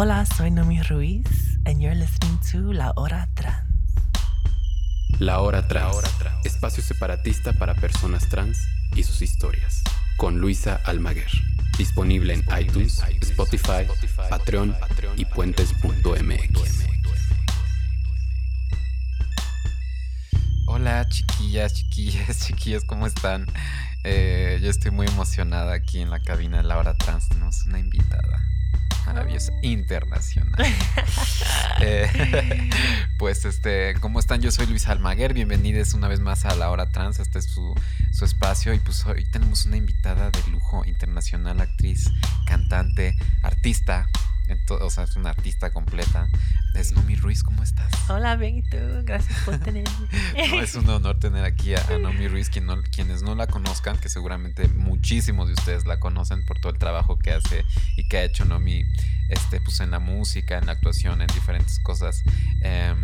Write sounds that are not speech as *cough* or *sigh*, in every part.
Hola, soy Nomi Ruiz, and you're listening to La Hora Trans. La Hora Trans, espacio separatista para personas trans y sus historias, con Luisa Almaguer. Disponible en iTunes, Spotify, Patreon y puentes.mx. Hola chiquillas, chiquillas, *laughs* chiquillas, ¿cómo están? Eh, yo estoy muy emocionada aquí en la cabina de La Hora Trans. Tenemos una invitada maravillosa, internacional. *laughs* Eh, pues este, ¿cómo están? Yo soy Luis Almaguer, bienvenidos una vez más a La Hora Trans, este es su, su espacio y pues hoy tenemos una invitada de lujo internacional, actriz, cantante, artista, en o sea, es una artista completa. Es Nomi Ruiz, ¿cómo estás? Hola, bien, ¿y tú? Gracias por tenerme. *laughs* No, es un honor tener aquí a, a Nomi Ruiz, quien no- quienes no la conozcan, que seguramente muchísimos de ustedes la conocen por todo el trabajo que hace y que ha hecho Nomi este, pues, en la música, en la actuación, en diferentes cosas. Em,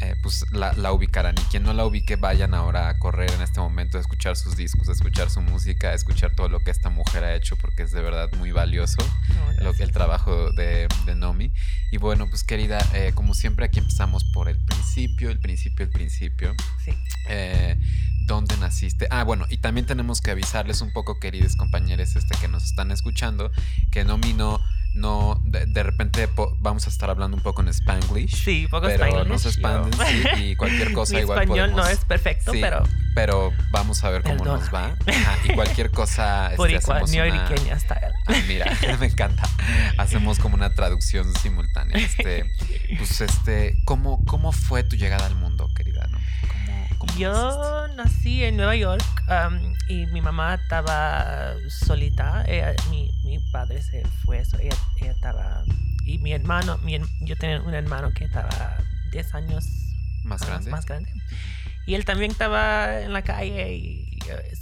eh, pues la, la ubicarán. Y quien no la ubique, vayan ahora a correr en este momento a escuchar sus discos, a escuchar su música, a escuchar todo lo que esta mujer ha hecho, porque es de verdad muy valioso No, lo que el trabajo de, de Nomi. Y bueno, pues querida, eh, como siempre aquí empezamos por el principio, el principio, el principio. Sí. Eh, ¿Dónde naciste? Ah, bueno, y también tenemos que avisarles un poco, queridos compañeros este, que nos están escuchando, que Nomi no, no de, de repente po- vamos a estar hablando un poco en Spanglish. Sí, poco pero español. no se expanden sí, y *laughs* cualquier cosa Mi igual español no podemos- es perfecto, Sí, pero pero vamos a ver cómo nos va. Ajá, y cualquier cosa *laughs* por este, igual, una- neoyorqueña style. Ah, mira, *laughs* me encanta. Hacemos como una traducción simultánea. Este, pues este, ¿cómo, cómo fue tu llegada al mundo, querida? ¿no? ¿Cómo, cómo naciste? Yo nací en Nueva York um, y mi mamá estaba solita. Mi padre se fue, so ella, ella estaba... Y mi hermano, mi yo tenía un hermano que estaba 10 años más grande. Más grande. Y él también estaba en la calle y eh,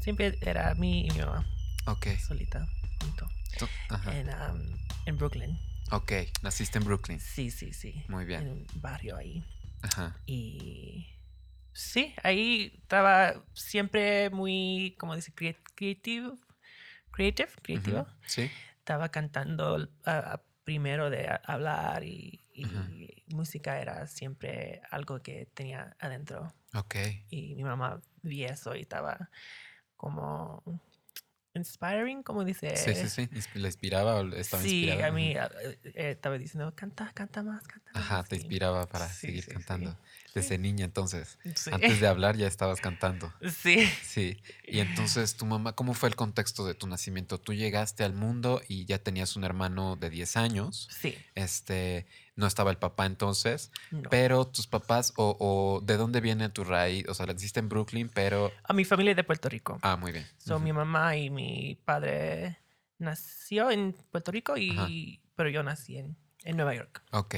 siempre era mí y mi mamá Ok. solita junto ajá. en, um, en Brooklyn. Ok, naciste en Brooklyn. Sí, sí, sí. Muy bien. En un barrio ahí. Ajá. Y sí, ahí estaba siempre muy, como dice, crea- creative. Ujú, Sí. Estaba cantando primero de hablar y, música era siempre algo que tenía adentro. Ok. Y mi mamá vi eso y estaba como inspiring, como dice. Sí, sí, sí. ¿Le inspiraba o estaba Sí, inspirada? a Ujú. mí eh, estaba diciendo, canta, canta más, canta Ajá, más", te y- inspiraba para Sí, seguir sí, sí. cantando. Sí. Desde niña entonces. Sí. Antes de *laughs* hablar ya estabas cantando. Sí. Sí, y entonces tu mamá, ¿cómo fue el contexto de tu nacimiento? Tú llegaste al mundo y ya tenías un hermano de 10 años, Sí. este, no estaba el papá entonces, no. pero tus papás, o, o ¿de dónde viene tu raíz? O sea, naciste en Brooklyn, pero... A mi familia es de Puerto Rico. Ah, muy bien. So, mi mamá y mi padre nació en Puerto Rico, y, pero yo nací en, en Nueva York. Ok.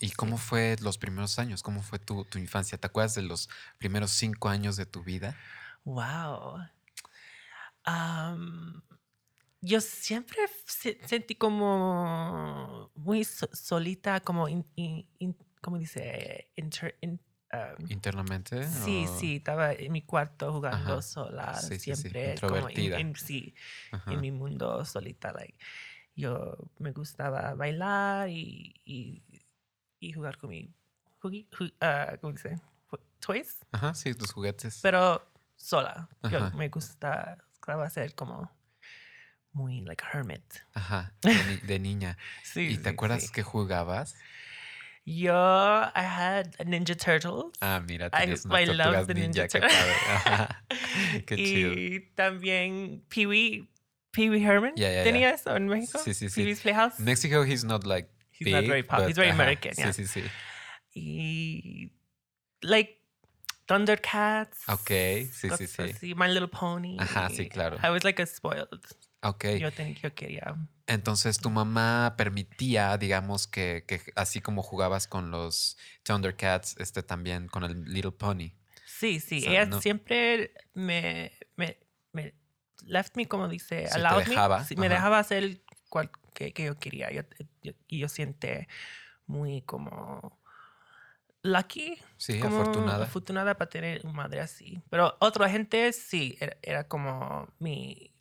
¿Y cómo fue los primeros años? ¿Cómo fue tu, tu infancia? ¿Te acuerdas de los primeros cinco años de tu vida? Wow. Am, yo siempre se- sentí como muy so- solita, como, in, in- in- ¿cómo dice? Inter- um, ¿Internamente? sí, o- sí, estaba en mi cuarto jugando Ajá. sola, Sí, sí, sí, siempre como en- sí, mi mundo solita. Like, yo me gustaba bailar y, y, y jugar con mi, ju- ah, ¿cómo dice? Toys, Ajá, sí, tus juguetes. pero sola. Yo me gusta, gustaba ser como muy like hermit. Ajá, de, *laughs* de niña. Sí, ¿Y te sí, acuerdas sí. que jugabas? Yo, I had a Ninja Turtles. Ah, mira, I- tenías unas I love tortugas the ninja, Ninja. Ajá. *laughs* Qué chido. y también Pee Wee, Pee Wee Herman. Ya, ya. ¿Tenía eso en México? Sí, sí, sí. Pee Wee's Playhouse. Mexico, he's not like He's not big, very pop- but- he's very ajá, American, Sí, yeah. sí, sí. y like Thundercats. Ok, sí, sí, sí. My Little Pony. Ajá, sí, claro. I was like a spoiled. Ok. Yo, ten- yo quería. Entonces tu mamá permitía, digamos, que, que así como jugabas con los Thundercats, este también con el Little Pony. Sí, sí. O sea, ella no- siempre me, me, me left me, como dice, Sí, allowed me. dejaba, Sí, me dejaba hacer cual que, que yo quería. Yo, yo- y yo siente muy como lucky. Sí, como afortunada. Afortunada para tener una madre así. Pero otra gente sí, era, era como mi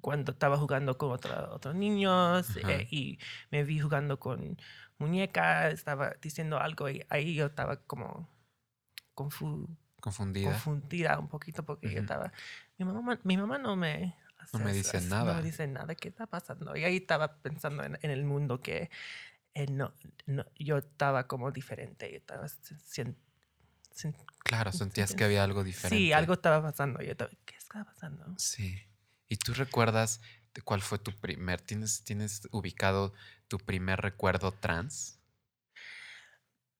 cuando estaba jugando con otra- otros niños eh, y me vi jugando con muñecas, estaba diciendo algo y ahí yo estaba como confu- Confundida. confundida un poquito porque yo Ujú. estaba, mi mamá, mi mamá no me... No me dice es- No nada. me dice nada, ¿qué está pasando? Y ahí estaba pensando en, en el mundo que eh, no, no- yo estaba como diferente, yo estaba sien- sien- Claro, sentías que había algo diferente. Sí, algo estaba pasando. Yo estaba, ¿qué estaba pasando? Sí. ¿Y tú recuerdas cuál fue tu primer, tienes, tienes ubicado tu primer recuerdo trans?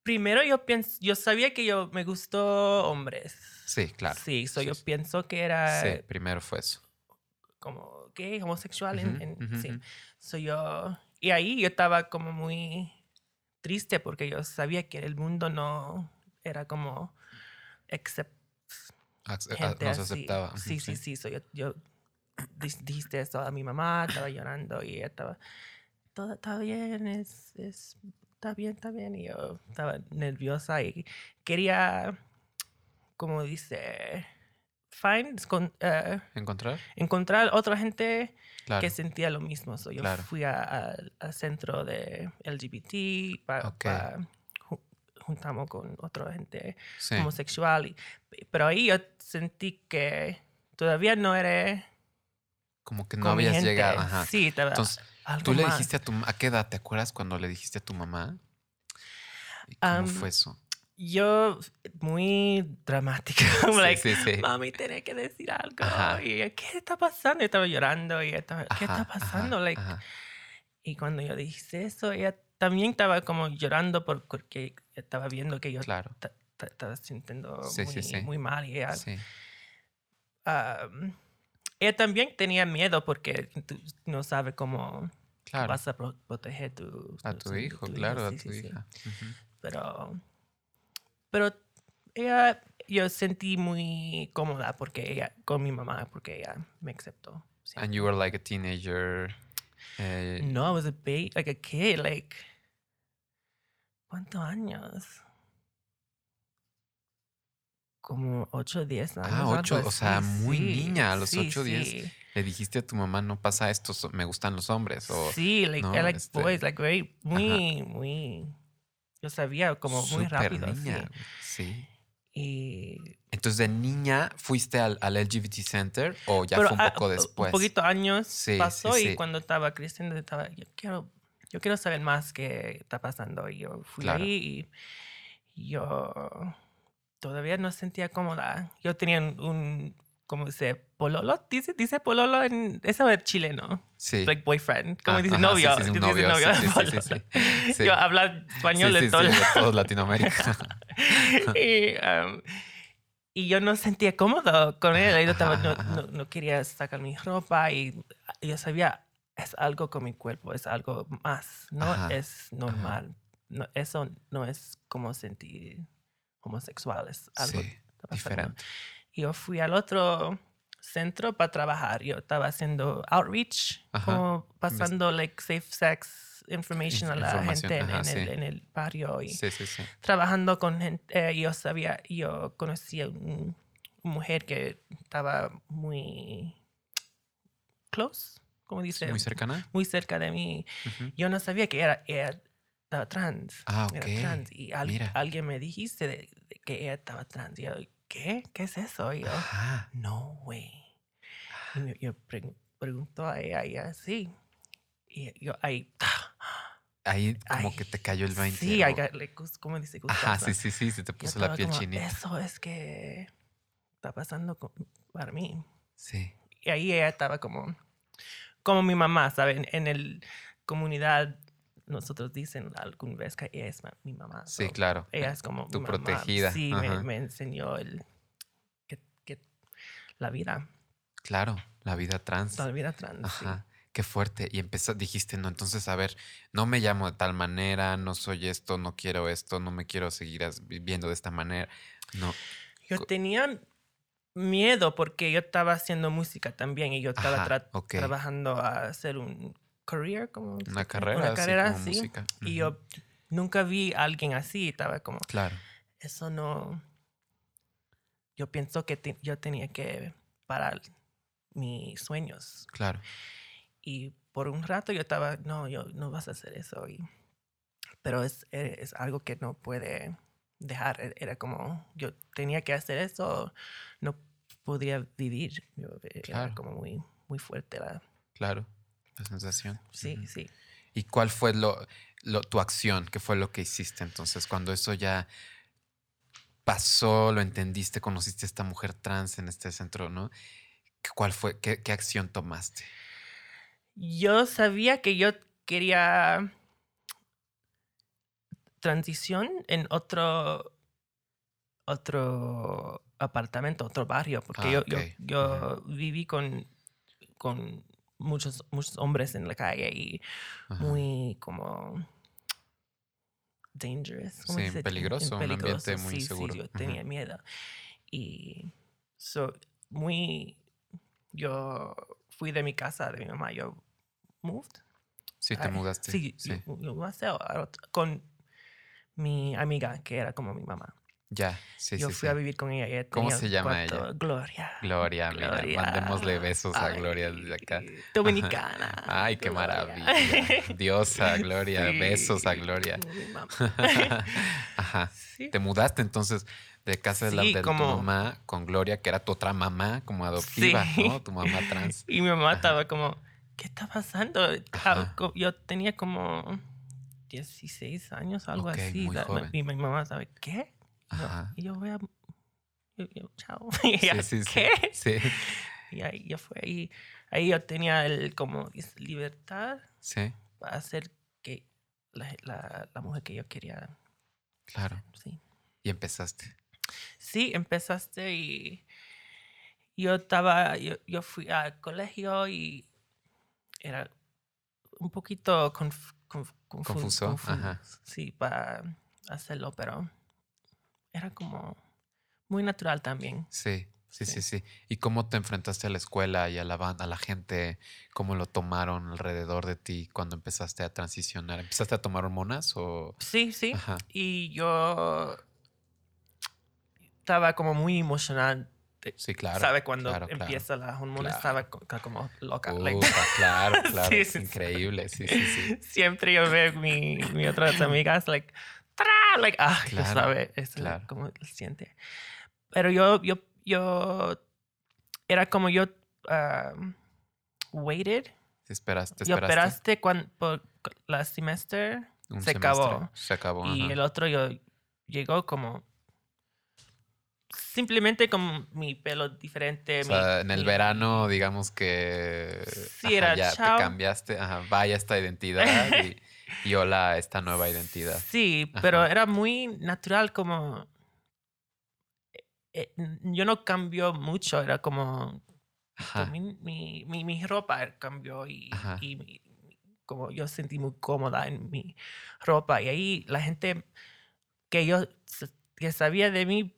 Primero yo pienso, yo sabía que yo me gustó hombres. Sí, claro. Sí, so Sí, yo sí. pienso que era Sí, primero fue eso. como gay, homosexual. en- Ujú, en- ujú, sí. ujú. So yo, y ahí yo estaba como muy triste porque yo sabía que el mundo no era como accept, Ac- a- gente Nos así. aceptaba. ujú, Sí, sí, sí. So yo, yo dijiste eso a mi mamá, estaba llorando y ella estaba, todo está bien, es, es, está bien, está bien. Y yo estaba nerviosa y quería, como dice, find, con- eh, ¿Encontrar? encontrar otra gente Claro. que sentía lo mismo. So, yo Claro. fui al centro de LGBT, pa- Ok. pa- ju- juntamos con otra gente Sí. homosexual. y- pero ahí yo sentí que todavía no era Como que no con habías gente. llegado. Ajá. Sí, estaba Entonces, algo ¿tú le más. dijiste a tu a qué edad te acuerdas cuando le dijiste a tu mamá? ¿Y ¿Cómo Am, fue eso? Yo, muy dramática. *laughs* Sí, like, sí, sí. mami, tenés que decir algo. Ajá. Y ¿qué está pasando? Yo estaba llorando. Y estaba, ¿qué Ajá, está pasando? ajá, like. Y cuando yo dije eso, ella también estaba como llorando por- porque estaba viendo que yo Claro. ta- ta- estaba sintiendo muy, sí, sí. muy mal. Y ella, Sí. Ella también tenía miedo porque tú no sabes cómo Claro. vas a pro- proteger tu, A tu tu- hijo, tu claro, a sí, tu sí, sí. hija. Ujú. Pero, pero ella, yo sentí muy cómoda porque ella, con mi mamá, porque ella me aceptó. And you were like a teenager. eh, No, I was a baby, like a kid, like. ¿Cuántos años? Como 8 o 10 años. Ah, algo ocho, o sea, muy sí, niña, a los sí, ocho, diez. sí. Le dijiste a tu mamá, no pasa esto, me gustan los hombres. O, Sí, like, no, I like este, boys, like very, muy, muy. Yo sabía como muy súper rápido. niña. Sí. Y. Entonces, de niña, ¿fuiste al, al LGBT Center o ya pero, fue un ah, poco después? Un poquito años pasó y cuando estaba creciendo estaba, yo quiero, yo quiero saber más qué está pasando. Y yo fui Claro. ahí y yo todavía no sentía cómoda. Yo tenía un, un ¿cómo dice? Pololo, dice, dice pololo en, eso es chileno. Sí. Like boyfriend. Como Ah, dice ajá, novio. sí, sí, un dice novio, sí, sí. Yo hablo español de todo de todo Latinoamérica. *laughs* y, um, y yo no sentía cómodo con él. Yo estaba- no, no- no quería sacar mi ropa y yo sabía, es algo con mi cuerpo, es algo más, no Ajá, es normal. No, eso no es como sentir homosexual, es algo sí, diferente. Y yo fui al otro centro para trabajar. Yo estaba haciendo outreach, Ajá. como pasando like safe sex information a la gente en, ajá, en el, sí. en el barrio. Y, Sí, sí, sí. trabajando con gente, eh, yo sabía, yo conocía un- una mujer que estaba muy close, como dice, ¿Muy cercana? muy cerca de mí. Ujú. Yo no sabía que era, ella estaba trans. Ah, era ok. trans. Y al- Mira. alguien me dijiste de- de que ella estaba trans. Y yo, ¿qué? ¿Qué es eso? Y yo, Ajá. no, güey. Y me- yo pre- pregunto a ella y ella, sí. Y yo, ahí, *gasps* Ahí como Ay, que te cayó el 20. sí, I o- got, like, gus- ¿cómo dice? Ajá, Gustazo. sí, sí, sí, se te Yo puso la piel como, chinita. Eso es que está pasando con- para mí. Sí. Y ahí ella estaba como, como mi mamá, ¿saben? En el comunidad, nosotros dicen alguna vez que ella es mi mamá. Sí, so, claro. Ella es como tu mi mamá. protegida, Sí, me, enseñó el, que, que la vida, Claro, la vida trans. la vida trans. sí. Ajá. Qué fuerte. Y empezó, dijiste, no, entonces, a ver, no me llamo de tal manera, no soy esto, no quiero esto, no me quiero seguir viviendo de esta manera. No. Yo tenía miedo porque yo estaba haciendo música también y yo estaba Ajá, tra- ok. trabajando a hacer un career, como Una carrera, una así carrera como sí. música. Y Ujú. yo nunca vi a alguien así, estaba como, Claro. eso no, yo pienso que te- yo tenía que parar mis sueños. Claro. Y por un rato yo estaba, no, yo no vas a hacer eso. Y, pero es, e, es algo que no puede dejar. E, Era como, yo tenía que hacer eso, no podía vivir. Yo, era Claro. como muy, muy fuerte. La, Claro. La sensación. sí, sí. ¿Y cuál fue lo, lo- tu acción? ¿Qué fue lo que hiciste entonces? Cuando eso ya pasó, lo entendiste, conociste a esta mujer trans en este centro, ¿no? ¿Qué- ¿Cuál fue? ¿Qué, qué acción tomaste? Yo sabía que yo quería transición en otro otro apartamento, otro barrio, porque Ah, yo, yo, yo viví con, con muchos, muchos hombres en la calle y Ajá. muy como dangerous. ¿cómo Sí, peligroso, un ambiente muy sí, inseguro. Sí, yo tenía miedo. Y so, muy, yo fui de mi casa, de mi mamá, yo moved. Sí, te mudaste. Sí, Sí. yo- yo otro- con mi amiga, que era como mi mamá. Ya, sí, yo sí. fui sí. a vivir con ella. ella ¿Cómo se llama cuarto- ella? Gloria. Gloria, mira, Gloria. mandémosle besos a Gloria desde acá. Dominicana. Ay, qué Gloria. maravilla. Diosa, *laughs* Gloria. Besos a Gloria. *laughs* Ajá. Te mudaste entonces de casa de, la, de tu mamá con Gloria, que era tu otra mamá, como adoptiva. ¿no? Tu mamá trans. *laughs* Y mi mamá Ajá. estaba como, ¿qué está pasando? Ah, Ajá. Yo tenía como 16 años, algo así. muy Da- joven. Y mi mamá sabe, ¿qué? Y yo- Ajá. Y yo voy a... yo- yo, chao. *laughs* Y Sí, ella, sí, sí. ¿Qué? Sí, Y ahí yo fue. Y ahí yo tenía el, como, libertad sí, para hacer que la, la, la mujer que yo quería, claro. sí. Y empezaste. Sí, empezaste y yo estaba, yo, yo fui al colegio y era un poquito conf- conf- confu- Confuso, confu- ajá. Sí, para hacerlo, pero era como muy natural también. Sí, sí, sí, Sí. sí. ¿Y cómo te enfrentaste a la escuela y a la a la gente? ¿Cómo lo tomaron alrededor de ti cuando empezaste a transicionar? ¿Empezaste a tomar hormonas o...? Sí, sí. Ajá. Y yo estaba como muy emocional. Sí, claro. ¿Sabe? Cuando claro, claro. empieza la hormona, Claro. estaba co- como loca. like, Ufa, *laughs* claro, claro. Sí, es increíble, sí, sí, sí. *laughs* siempre yo veo mi, mi otras amigas, like, ¡tra! like, ah, *laughs* ya Claro, sabe, es claro. como lo siente. Pero yo, yo, yo, era como yo, um, waited. Te esperaste, te Yo esperaste. esperaste cuando, por la semestre un se semestre. acabó. Se acabó. y ajá. el otro yo llegó como, simplemente con mi pelo diferente. O mi- sea, en el mi- verano, digamos que Sí, era ya chao. te cambiaste, ajá, vaya esta identidad *laughs* y, y hola esta nueva identidad. Sí, pero era muy natural como... eh, yo no cambió mucho, era como... Mi, mi, mi, mi ropa cambió y, y como yo sentí muy cómoda en mi ropa. Y ahí la gente que yo que sabía de mí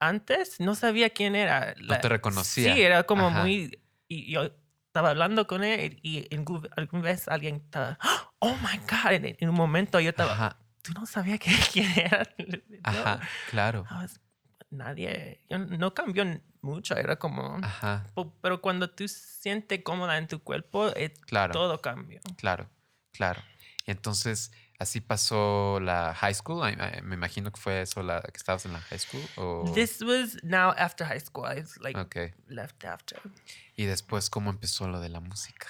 antes no sabía quién era. No La- te reconocía. Sí, era como Ajá. muy... Y yo estaba hablando con él y en alguna vez alguien estaba... Oh, my God. En, en un momento yo estaba... Ajá, Tú no sabías que, *laughs* quién era. No, ajá, claro. Was- nadie... Yo no cambió mucho. Era como... Ajá, Pero cuando tú sientes cómoda en tu cuerpo, eh, claro. todo cambió. Claro, claro. Entonces, así pasó la high school. I- I- Me imagino que fue eso la que estabas en la high school. O... This was now after high school. I was like Ok. left after. Y después, ¿cómo empezó lo de la música?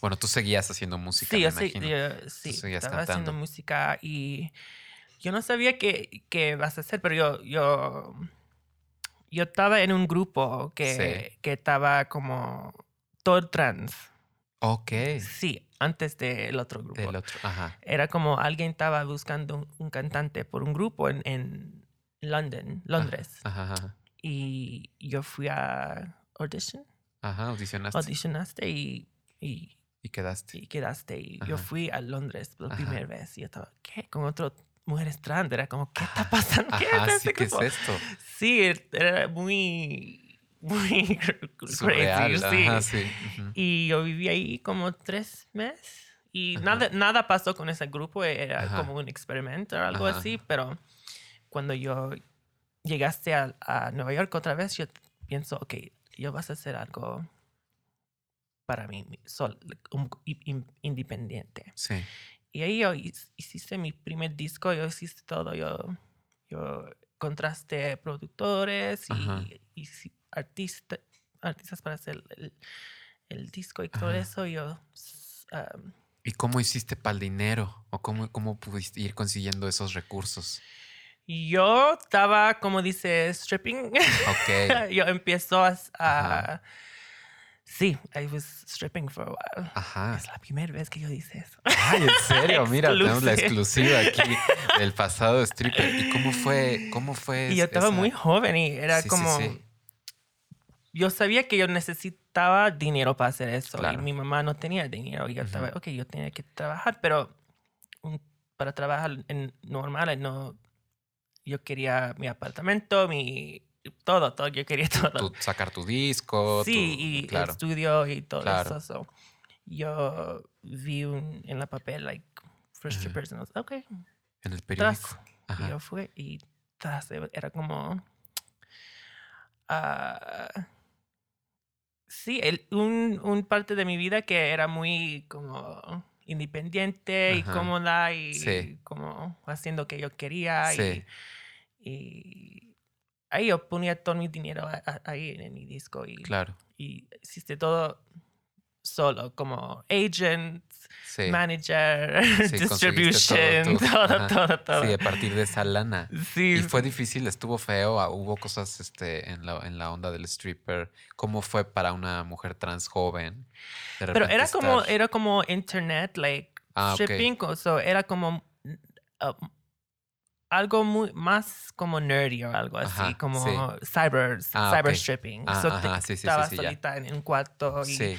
Bueno, tú seguías haciendo música, Sí, me yo, imagino. yo- sí, seguías estaba haciendo cantando. música y yo no sabía qué, qué vas a hacer, pero yo, yo, yo estaba en un grupo que, Sí. que estaba como todo trans. Ok. Sí, antes del otro grupo. Del otro, ajá. Era como alguien estaba buscando un, un cantante por un grupo en, en London, Londres. Ajá, ajá. Y yo fui a audition, Ajá, audicionaste auditionaste y, y, y quedaste. y quedaste. Y yo Ajá. fui a Londres la Ajá. primera vez y yo estaba, ¿qué? Con otras mujeres trans. Era como, ¿qué está pasando? ¿Qué Ajá, es sí, este ¿qué es esto? Sí, era muy, muy *laughs* crazy. Surreal. sí. Ajá, sí. ujú. Y yo viví ahí como tres meses. Y nada, nada pasó con ese grupo. Era Ajá. como un experimento o algo Ajá. así. Pero cuando yo llegaste a, a Nueva York otra vez, yo pienso, ok, yo vas a hacer algo para mí, sol, un- i- in- independiente. Sí. Y ahí yo hiciste mi primer disco, yo hiciste todo, yo, yo contrasté productores y, y artista, artistas para hacer el, el disco y todo Ajá. eso, yo... um, ¿Y cómo hiciste para el dinero? ¿O cómo, cómo pudiste ir consiguiendo esos recursos? yo estaba, como dice, stripping. Ok. *laughs* yo empiezo a... Ajá. sí, I was stripping for a while. Ajá. Es la primera vez que yo hice eso. Ay, en serio, *laughs* mira, tenemos la Exclusiva. aquí *laughs* del pasado stripper. ¿Y cómo fue? ¿Cómo fue? Y yo estaba esa- muy joven y era Sí, sí, como... sí. Yo sabía que yo necesitaba dinero para hacer eso Claro. y mi mamá no tenía dinero. Y yo Ujú. estaba, ok, yo tenía que trabajar, pero un- para trabajar en normal, no, yo quería mi apartamento, mi... Todo, todo, yo quería *laughs* todo. Tú sacar tu disco. sí, tu- y claro. estudio y todo Claro. eso. so, yo vi un, en la papel, like, strippers, and I was, ok, En el periódico. Y Ajá. yo fui y tras, era como... ah, sí, el- un, un parte de mi vida que era muy como independiente y cómoda y Sí. como haciendo lo que yo quería. Sí. Y, y ahí yo ponía todo mi dinero ahí en, mi disco y, Claro. y hiciste todo solo, como agent, Sí. manager, Sí, *laughs* distribution, todo *laughs* todo, todo, todo. Sí, a partir de esa lana. Sí, Y fue difícil, estuvo feo, ah, hubo cosas este, en, la, en la onda del stripper. ¿Cómo fue para una mujer trans joven? Pero era como, era como internet, like Ah, ok. shipping, co- so era como mm, uh, algo muy más como nerdy o algo así, Ajá, como sí. cyber, Ah, cyber ok. stripping. Ah, so ajá, sí, sí, ya. solita en un cuarto y Sí,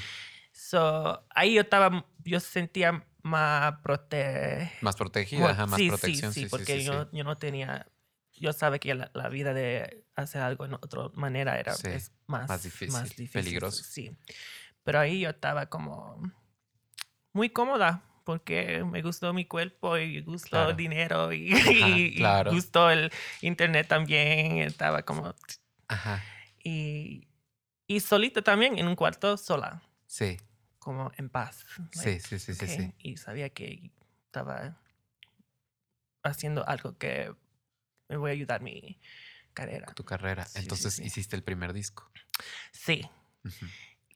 so ahí yo estaba, yo sentía más prote más protegida, Bueno, ajá, más sí, protección. Sí, sí, sí, porque yo, yo no tenía, yo sabía que la, la vida de hacer algo en otra manera era es más, más difícil, peligroso. Sí, pero ahí yo estaba como muy cómoda porque me gustó mi cuerpo y gustó Claro. el dinero y, Ajá, y- *laughs* y claro. gustó el internet también. Estaba como... Ajá, Y, y solita también en un cuarto sola, sí, como en paz. sí, like, sí, sí, sí, ok, sí. Y sabía que estaba haciendo algo que me voy a ayudar mi carrera. Tu carrera. Sí, sí, Entonces sí. hiciste el primer disco. Sí.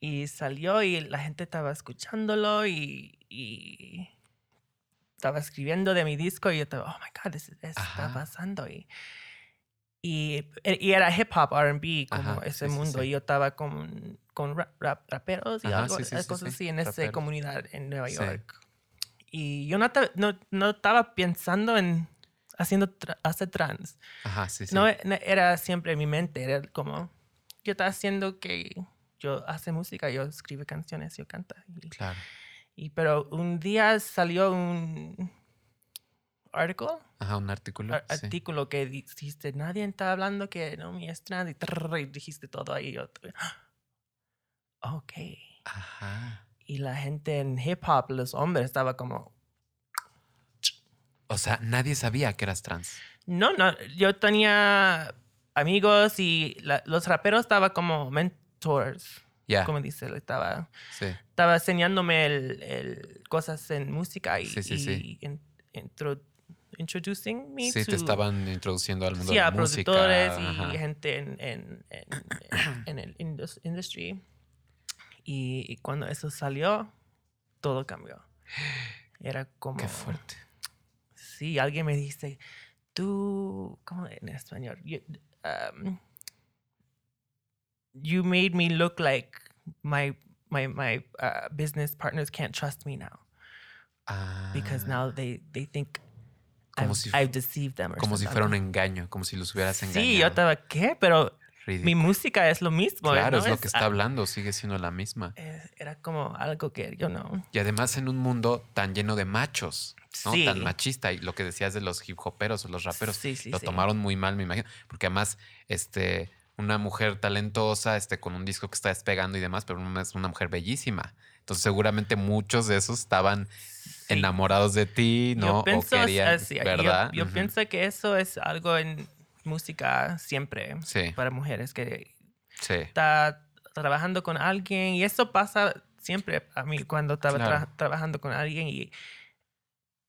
Y salió y la gente estaba escuchándolo y, y estaba escribiendo de mi disco y yo estaba, oh my God, this, this está pasando. Y, y, y era hip hop, RB, como Ajá, ese sí, sí, mundo. sí. Y yo estaba con, con rap- rap- raperos y Ajá, algo, sí, sí, sí, cosas sí, así en esa comunidad en Nueva. York. Y yo no, no, no estaba pensando en haciendo tra- hacer trans. Ajá. No, no era siempre en mi mente, era como, yo estaba haciendo que yo hace música, yo escribe canciones, yo canta. Y, Claro. y- pero un día salió un artículo, Ajá, un artículo. ar- artículo que dijiste, nadie está hablando que no me es trans", y, trrr, y dijiste todo ahí. Yo, "Ah, ok. Ajá. Y la gente en hip hop, los hombres, estaba como, O sea, nadie sabía que eras trans. no, no, yo tenía amigos y la- los raperos estaban como mentors, Ya. como dice, estaba... Sí. estaba enseñándome el, el- cosas en música y, Sí, sí, sí. y in- intro- introducing me Sí, to te estaban introduciendo al mundo sí, de la a música. productores y gente en, en, en, en- el indus- industry. Y, cuando eso salió, todo cambió. Era como... Qué fuerte. Sí, alguien me dice, tú, ¿cómo en español? You, um, you made me look like my my my uh, business partners can't trust me now because Ah, now they they think Como I've, si- I've deceived them. or Como si something. fuera un engaño, como si los hubieras engañado. Sí, yo estaba, ¿qué? Pero mi música es lo mismo. Claro, ¿no? es lo que está ah, hablando, sigue siendo la misma. Era como algo que yo no. Y además en un mundo tan lleno de machos, ¿no? Sí. Tan machista. Y lo que decías de los hip hoperos o los raperos, Sí, sí, lo tomaron muy mal, me imagino. Porque además, este, una mujer talentosa, este, con un disco que está despegando y demás, pero es una mujer bellísima. Entonces seguramente muchos de esos estaban enamorados de ti, ¿no? Yo pienso o querían, así, yo- ¿verdad? Yo, pienso que eso es algo en música siempre Sí. para mujeres que Sí, está trabajando con alguien y eso pasa siempre a mí cuando estaba tra- Claro. trabajando con alguien y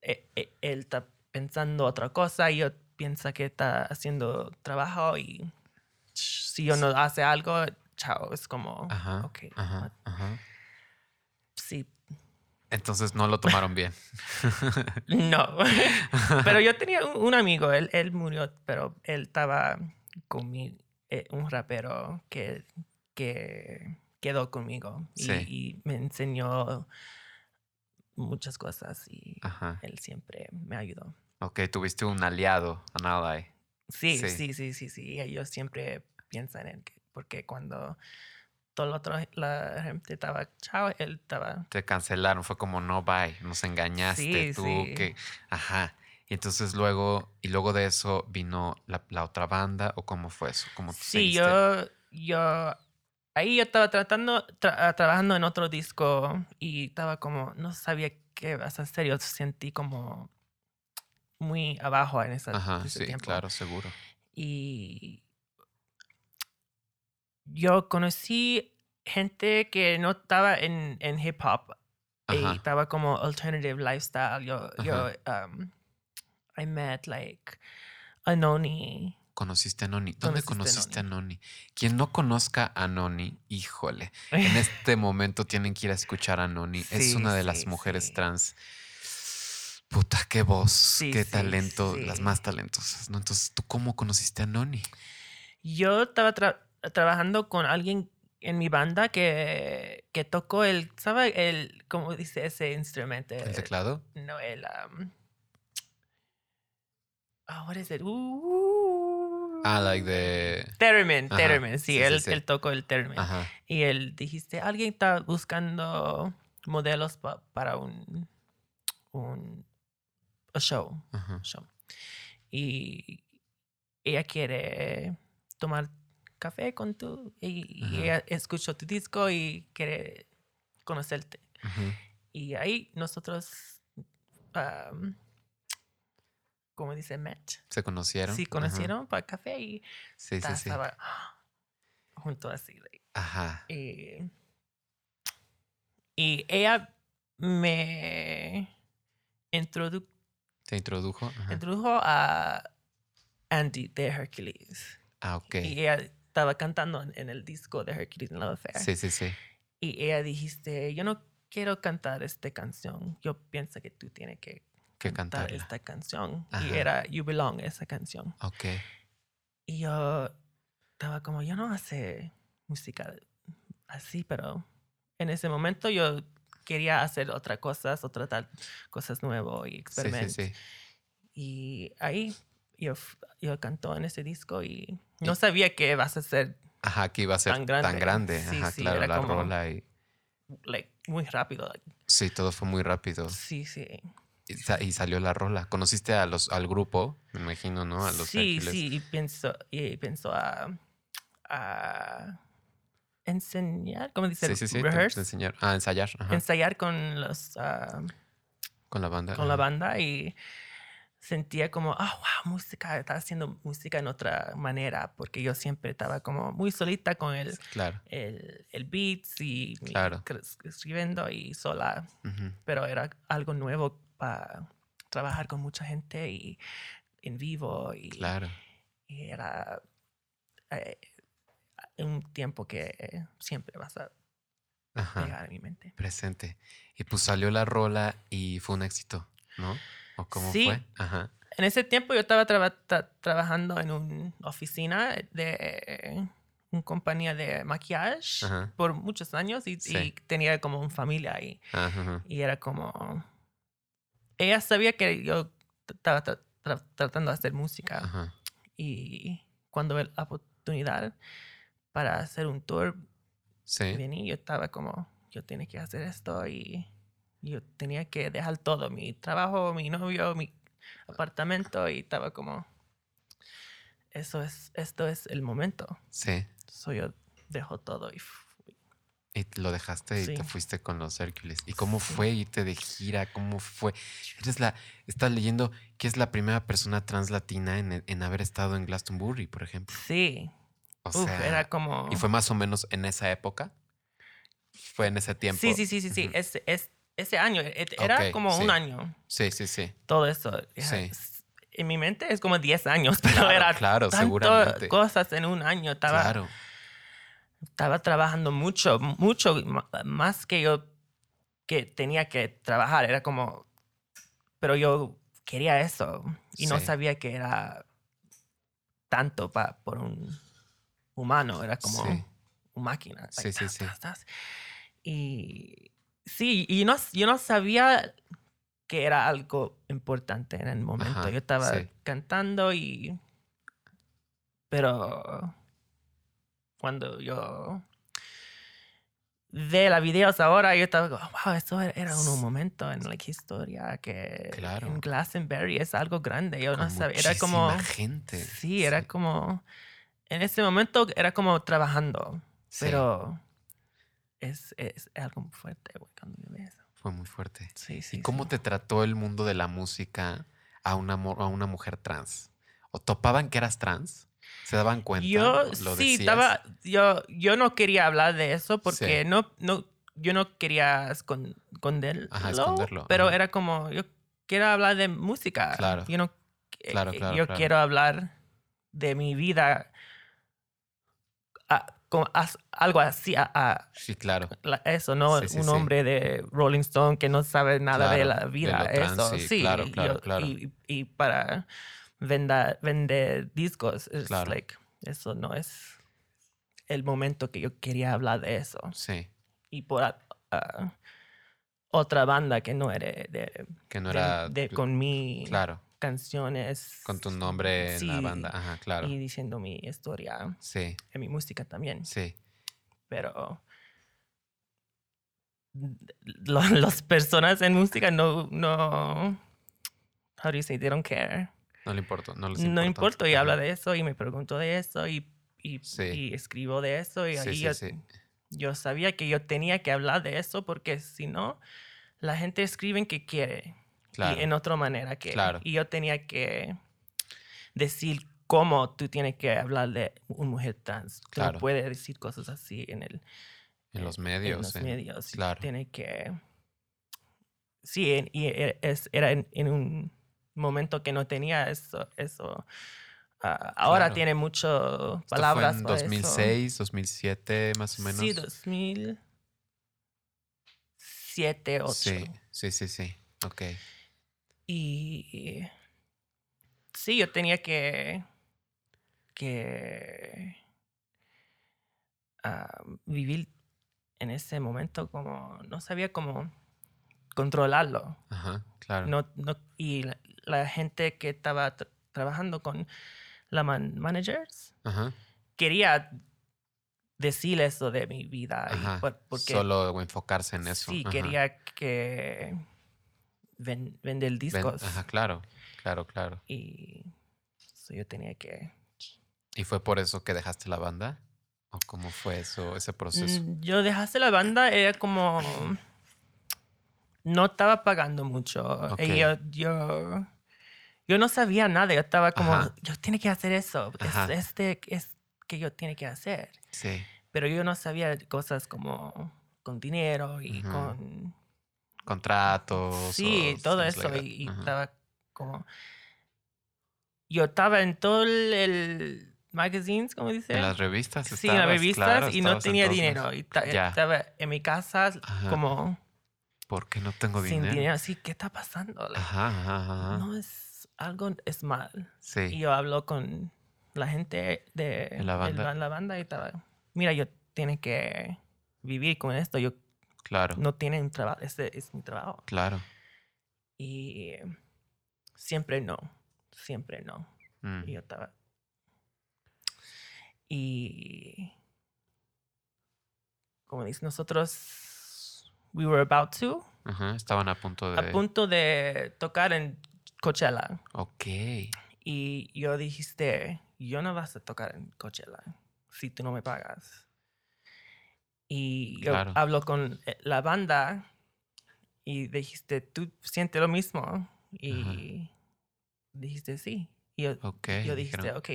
eh, eh, él está pensando otra cosa y yo pienso que está haciendo trabajo y si yo no hace algo, chao, es como, Ajá. ok, Ajá. Ajá. sí, Entonces no lo tomaron bien. *laughs* no. *laughs* pero yo tenía un, un amigo, él, él murió, pero él estaba conmigo, un rapero que, que quedó conmigo y, Sí. y me enseñó muchas cosas y Ajá. él siempre me ayudó. Ok, tuviste un aliado, an ally. Sí, Sí. sí, sí, sí, sí. Ellos siempre piensan en que, porque cuando todo lo otro, la gente estaba chao, él estaba. Te cancelaron, fue como no bye, nos engañaste Sí, tú, sí. que. Ajá. Y entonces luego, y luego de eso vino la, la otra banda, o cómo fue eso? ¿Cómo tú Sí, seguiste? yo, yo, ahí yo estaba tratando, tra- ah, trabajando en otro disco y estaba como, no sabía qué vas a hacer. Yo sentí como muy abajo en esa, Ajá, ese sí, tiempo. claro, seguro. Y yo conocí gente que no estaba en, en hip hop y Ajá. estaba como alternative lifestyle. Yo, yo, um, I met like Anoni. ¿Conociste a Noni? ¿Dónde Conociste a a Noni? Quien no conozca a Noni, híjole, en *laughs* este momento tienen que ir a escuchar a Noni. es una de las mujeres sí. trans. Puta, qué voz, Sí, qué sí, talento, las más talentosas, ¿no? Entonces, ¿tú cómo conociste a Noni? Yo estaba tra- trabajando con alguien en mi banda que, que tocó el, ¿sabe? El, ¿cómo dice ese instrumento? ¿El teclado? No, el. Um, oh, what is it? Uh, Ah, like the... Theremin, Ajá, Theremin, sí, sí, sí, él, sí. él tocó el Theremin. Ajá. Y él dijiste, alguien está buscando modelos pa- para un, un a show, Ajá. show. Y ella quiere tomar café con tú y, Ajá. escuchó tu disco y quiere conocerte. Y ahí nosotros, um, como dice Matt, ¿Se conocieron? sí Ajá. conocieron para café y Sí, sí, sí. estaba *gasps* junto así. Ajá. y, y ella me introdu- ¿Te introdujo? Ajá. introdujo a Andy de Hercules. Ah, ok. Y ella estaba cantando en, el disco de Hercules in Love Affair. Sí, sí, sí. Y ella dijiste, yo no quiero cantar esta canción. Yo pienso que tú tienes que Que cantar esta canción. Ajá. Y era You Belong, esa canción. Ok. Y yo estaba como, yo no hace música así, pero en ese momento yo quería hacer otras cosas, otras tal, cosas nuevas y Sí, experimentar. sí, sí. Y ahí yo, yo cantó en ese disco y no sabía que vas a ser Ajá, que iba a ser Tan tan grande. grande. Sí, Ajá, sí, claro, la como- rola y... like, muy rápido. Sí, todo fue muy rápido. Sí, sí. Y, sa- y salió la rola. ¿Conociste a los, al grupo? Me imagino, ¿no? A los sí, Hércules. sí, y pensó, y pensó a, a enseñar, ¿cómo dice? Sí, sí, sí. enseñaron- Ah, ensayar. Ajá. ensayar con los ah, Con la banda. con la ajá. banda y sentía como, ah, wow, música, está haciendo música en otra manera, porque yo siempre estaba como muy solita con el, Claro. el, el beats y Claro. escribiendo y sola, Ujú. pero era algo nuevo para trabajar con mucha gente y en vivo y, Claro. y era eh, un tiempo que siempre vas a Ajá. pegar en mi mente. Presente. Y pues salió la rola y fue un éxito, ¿no? ¿O cómo Sí. fue? Ajá. En ese tiempo yo estaba traba- tra- trabajando en una oficina de una compañía de maquillaje Ajá. por muchos años y, Sí. y tenía como una familia ahí. Ajá, ajá. Y era como... Ella sabía que yo estaba tra- tra- tratando de hacer música Ajá. y cuando ve la oportunidad para hacer un tour, Sí. vení, yo estaba como, yo tenía que hacer esto y yo tenía que dejar todo, mi trabajo, mi novio, mi apartamento y estaba como, eso es, esto es el momento. Sí. So yo dejo todo y fui. Y lo dejaste y te fuiste con los Hércules. ¿Y cómo Sí. fue irte de gira? ¿Cómo fue? Eres la. Estás leyendo que es la primera persona trans latina en, en haber estado en Glastonbury, por ejemplo. Sí, O Uf, sea. era como... ¿Y fue más o menos en esa época? Fue en ese tiempo. Sí, sí, sí, sí, sí. Es, es, ese año, et- era Ok, como sí. un año, Sí, sí, sí. todo eso. Sí. En mi mente es como 10 años, *laughs* pero Claro, era claro, seguramente. cosas en un año. Estaba, Claro. estaba trabajando mucho, mucho más que yo que tenía que trabajar. Era como, pero yo quería eso y no Sí. sabía que era tanto pa, por un humano. Era como una máquina. Sí, sí, tas, sí. tas, tas. Y sí, y no, yo no sabía que era algo importante en el momento. Ajá, yo estaba sí. cantando y... Pero cuando yo ve los videos ahora, yo estaba como, wow, eso era, un momento en la historia que Claro. en Glastonbury es algo grande. Yo no sabía, era como... gente. Sí, era como... En ese momento era como trabajando, Sí, pero es, es algo muy fuerte güey, cuando yo veo eso. Fue muy fuerte. Sí, sí. ¿Y cómo sí. te trató el mundo de la música a una, a una mujer trans? ¿O topaban que eras trans? ¿Se daban cuenta? Yo ¿Lo sí, decías? estaba, yo, yo no quería hablar de eso porque Sí. no, no, yo no quería escon- esconderlo, Ajá, esconderlo, pero ajá. era como, yo quiero hablar de música. Claro. Yo no, Claro, eh, claro, yo claro. quiero hablar de mi vida, ah, como algo así, a- a- Sí, claro. la- eso, no Sí, sí, un hombre de Rolling Stone que no sabe nada de la vida. eso, sí, sí. claro, y claro. Y, y para vender discos, es Claro. like, eso no es el momento que yo quería hablar de eso. Sí. Y por a- otra banda que no era de, Que no de- era. de- con mi Claro. Canciones. Con tu nombre en la Sí, banda. Ajá, claro. Y diciendo mi historia Sí, en mi música también. sí. pero lo- *laughs* las personas en música no, no, how do you say, they don't care. No le importa. No les No importa, y Ajá. habla de eso y me pregunto de eso y, y, Sí. y escribo de eso y Sí, ahí sí, yo, sí. yo sabía que yo tenía que hablar de eso porque si no, la gente escribe que quiere Claro. y en otra manera que Claro. y yo tenía que decir cómo tú tienes que hablar de una mujer trans. Tú Claro. no puedes decir cosas así en el En los en medios. los en- medios. claro. Tiene que. Sí, en- y e- es, era en, en un momento que no tenía eso. eso. Ah, ahora Claro. tiene mucho Esto palabras. fue en para eso. 2006, 2007, más o menos. Sí, 2007, 8. Sí, sí, sí, sí. Ok. Y sí, yo tenía que, que ah, vivir en ese momento como no sabía cómo controlarlo. Ajá, claro. No, no, y la, la gente que estaba tra- trabajando con la man- managers Ajá. quería decir eso de mi vida. y Ajá. por- porque Solo enfocarse en eso. sí, Ajá. quería que ven- vender Ven- discos. Ajá, claro. Claro, claro. Y so, yo tenía que... ¿Y fue por eso que dejaste la banda? ¿O cómo fue eso, ese proceso? Mm, Yo dejaste la banda, era como... No estaba pagando mucho. Ok. Y yo, yo, yo no sabía nada. Yo estaba como, Ajá. yo tiene que hacer eso. Ajá. Es este es que yo tiene que hacer. Sí. Pero yo no sabía cosas como con dinero y Ujú. con... Contratos. Sí, todo eso. like y y estaba como... Yo estaba en todo el, el magazines, como dice. En las revistas Sí, en las revistas claro, y no tenía todos dinero. Y estaba en mi casa Ajá. como ¿Por qué no tengo sin dinero? dinero. Así, ¿qué está pasando? Ajá, ajá. No es algo, es mal. Y Sí. yo hablo con la gente de la banda. ba- la banda y estaba, mira, yo tiene que vivir con esto. Yo Claro. no tiene un trabajo, este es mi trabajo. Claro. Y siempre no, siempre no. Mm, Y yo estaba. Y. Como dice, nosotros. We were about to. Ajá. Estaban a punto de. A punto de tocar en Coachella. Ok. Y yo dijiste, yo no vas a tocar en Coachella si tú no me pagas. Y yo Claro. hablo con eh, la banda y dijiste, ¿tú sientes lo mismo? Y dijiste, sí. Y yo, Ok. yo dijiste, dijeron, ok,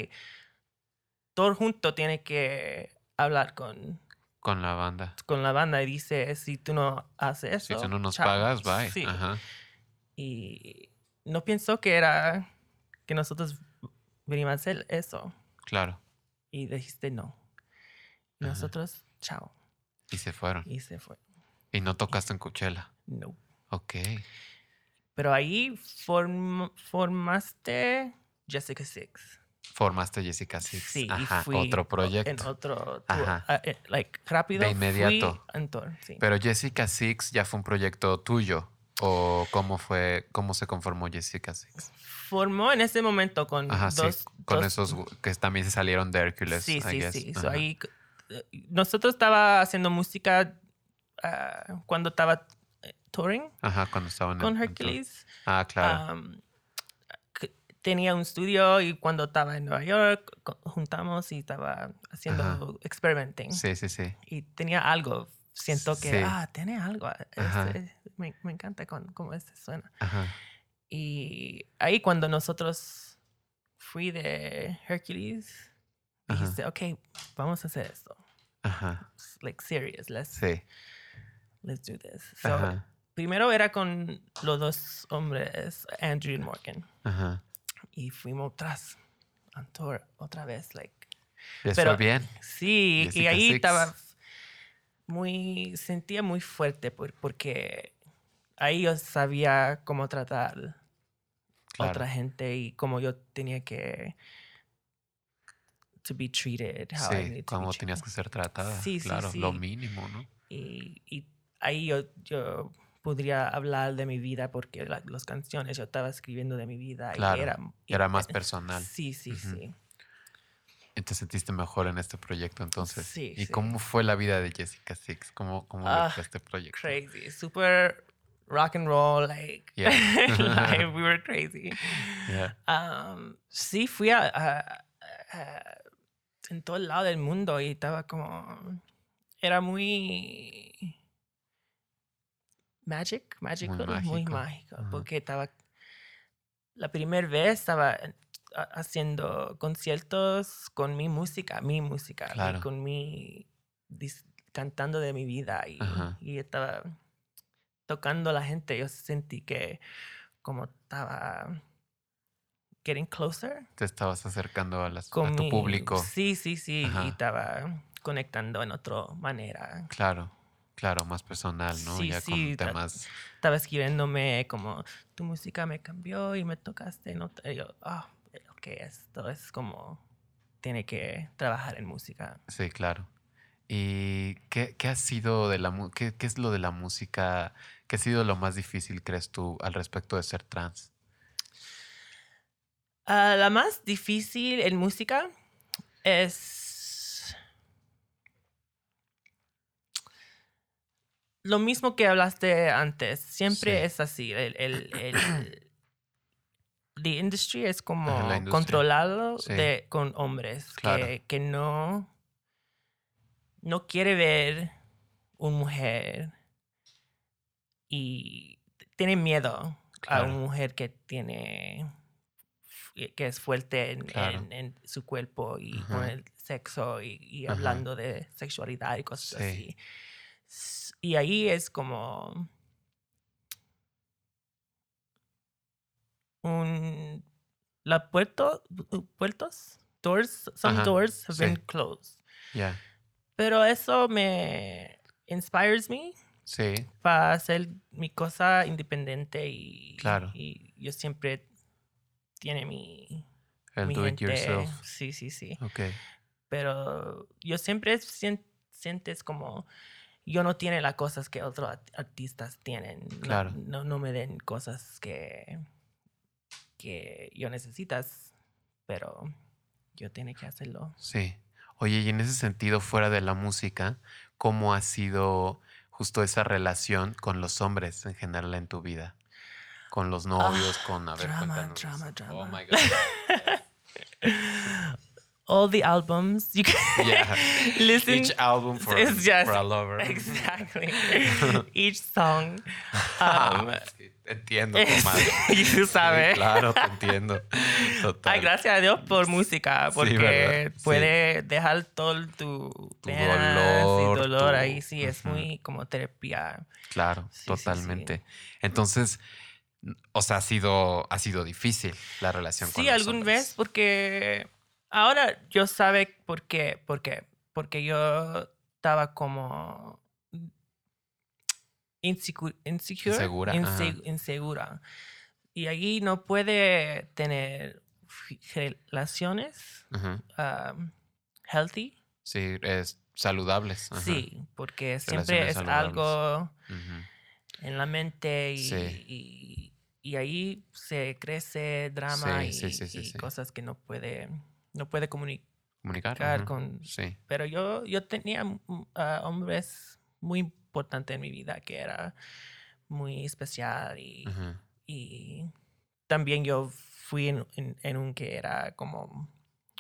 todo junto tiene que hablar con Con la banda. con la banda y dice, si tú no haces Si eso, tú no nos chao". pagas, bye. Sí. Ajá. Y no pensó que era que nosotros venimos a hacer eso. Claro. Y dijiste no. Ajá. nosotros, chao. Y se fueron. Y se fue. Y no tocaste en Coachella. No. Ok. Pero ahí form- formaste Jessica Six. Formaste Jessica Six. Sí, y Ajá. fui Otro En proyecto. otro tour. Ajá. Ah, eh, like, rápido. De inmediato. Fui en tour, sí. Pero Jessica Six ya fue un proyecto tuyo. ¿O cómo fue, cómo se conformó Jessica Six? Formó en ese momento con Ajá, dos. sí. Con dos- esos que también se salieron de Hércules. Sí, I sí, guess. sí. So, ahí, nosotros estaba haciendo música ah, cuando estaba eh, touring Ajá, cuando estaban en- con en. Hercules. Ah, claro. Um, tenía un estudio y cuando estaba en Nueva York juntamos y estaba haciendo Ajá. experimenting. sí, sí, sí. Y tenía algo. Siento que, Sí. ah, tiene algo. Este, me, me encanta con, cómo este suena. Ajá. Y ahí cuando nosotros fui de Hercules, Ajá. dijiste, ok, vamos a hacer esto. Ajá. Like serious, let's, Sí. let's do this. So, Ajá. primero era con los dos hombres, Andrew y Morgan. Ajá. Y fuimos tras on tour otra vez, like. ¿Les Pero- fue bien? Sí, y ahí Six. estaba muy, sentía muy fuerte por- porque ahí yo sabía cómo tratar Claro. otra gente y cómo yo tenía que to be treated, how I Sí, needed to cómo be tenías treated. que ser tratada. Sí, sí, claro, lo sí. mínimo, ¿no? Y, y ahí yo, yo podría hablar de mi vida porque la- las canciones yo estaba escribiendo de mi vida Claro, y era, y- Era más personal. Sí, sí, Ujú. sí. Y te sentiste mejor en este proyecto entonces. Sí, ¿Y sí. cómo fue la vida de Jessica Six? ¿Cómo, cómo le Ah, fue este proyecto? Crazy, super rock and roll, like, Yeah. *laughs* like, *laughs* we were crazy. Yeah. Um, sí, fui a, a- a- en todo el lado del mundo y estaba como. Era muy. Magic, magical, muy mágico. Porque estaba. La primera vez estaba ha- haciendo conciertos con mi música, mi música, y con mi. dis- cantando de mi vida y, y estaba tocando a la gente. Yo sentí que como estaba getting closer Te estabas acercando a, las, a tu mi- público. Sí, sí, sí. Ajá. Y estaba conectando en otra manera. Claro, claro, más personal, ¿no? Sí, ya sí, con temas. Estaba escribiéndome como, tu música me cambió y me tocaste. en otra-". Y yo, ah, ok, esto es como, tiene que trabajar en música. Sí, claro. ¿Y qué, qué ha sido de la qué, qué es lo de la música? ¿Qué ha sido lo más difícil, crees tú, al respecto de ser trans? Ah, la más difícil en música es lo mismo que hablaste antes. Siempre Sí. es así. El, el, el- *clears throat* the industry es como industria. controlado Sí. de, con hombres Claro. que, que no, no quiere ver una mujer y tiene miedo a una mujer que tiene que es fuerte en, Claro. en- en su cuerpo y Ajá. con el sexo y, y Ajá. hablando de sexualidad y cosas Sí. así. Y ahí es como un la puerto puertos doors some Ajá, doors have sí. been closed. Ya, Pero eso me inspires me sí, para hacer mi cosa independiente y, Claro. y yo siempre tiene mi, el mi do it gente. yourself. Sí, sí, sí. Ok, Pero yo siempre sien- sientes como yo no tiene las cosas que otros art- artistas tienen. No- Claro. No, no, me den cosas que, que yo necesitas, pero yo tiene que hacerlo. sí. Oye, y en ese sentido, fuera de la música, ¿cómo ha sido justo esa relación con los hombres en general en tu vida? Con los novios, con, a ver, Ah, drama, cuéntanos. drama, Oh drama. my God. *laughs* All the albums you can *laughs* Yeah. *laughs* listen. Each album for, just- for a lover. Exactly. Each song. Um, Sí, te entiendo, comadre. Sí, sabes. claro, te entiendo. Total. Ay, gracias a Dios por música, Sí, porque. Sí. puede dejar todo tu, Tu penas dolor, y dolor tu- ahí. Sí, es muy como terapia. Claro, Sí, sí, sí. totalmente. Entonces, o sea, ha sido, ha sido difícil la relación con Sí, los algún hombres. vez, porque ahora yo sabe por qué, por qué, porque yo estaba como insecu- insecure, Insegura, inse- insegura. Y allí no puede tener relaciones um, healthy. Sí, es saludables. ajá. Sí, porque siempre Relaciones es saludables. algo en la mente y, Sí. y, y ahí se crece drama Sí, y, sí, sí, sí, y sí. cosas que no puede no puede comunicar Comunicar. ujú. con Sí, pero yo yo tenía ah, hombres muy importantes en mi vida que era muy especial y, y también yo fui en, en- en un que era como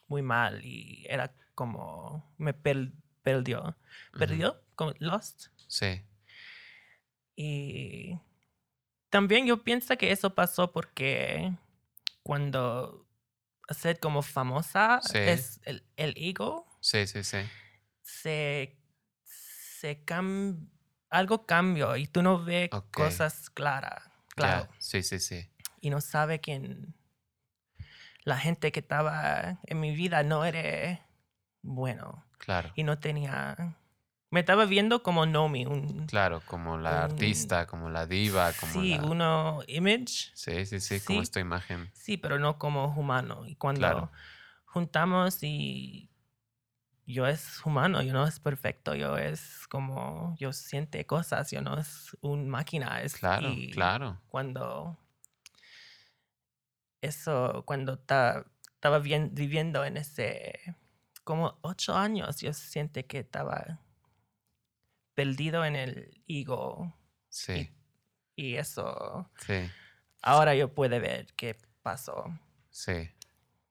muy mal y era como me per- perdió perdió como lost Sí, y también yo pienso que eso pasó porque cuando ser como famosa Sí. es el, el ego sí, sí, sí. se, se cam- algo cambió y tú no ves cosas claras claro Sí, sí, sí. y no sabe quién la gente que estaba en mi vida no era bueno Claro. y no tenía me estaba viendo como Nomi un Claro, como la un- artista, como la diva, como sí la... uno image Sí, sí, sí, como Sí. esta imagen. Sí, pero no como humano. Y cuando Claro. juntamos y yo es humano, yo no es perfecto, yo es como, yo siente cosas, yo no es un máquina. Es, Claro, y claro. Cuando eso, cuando ta- estaba viviendo en ese, como ocho años, yo siente que estaba perdido en el ego Sí, y eso, sí, ahora yo puedo ver qué pasó. sí.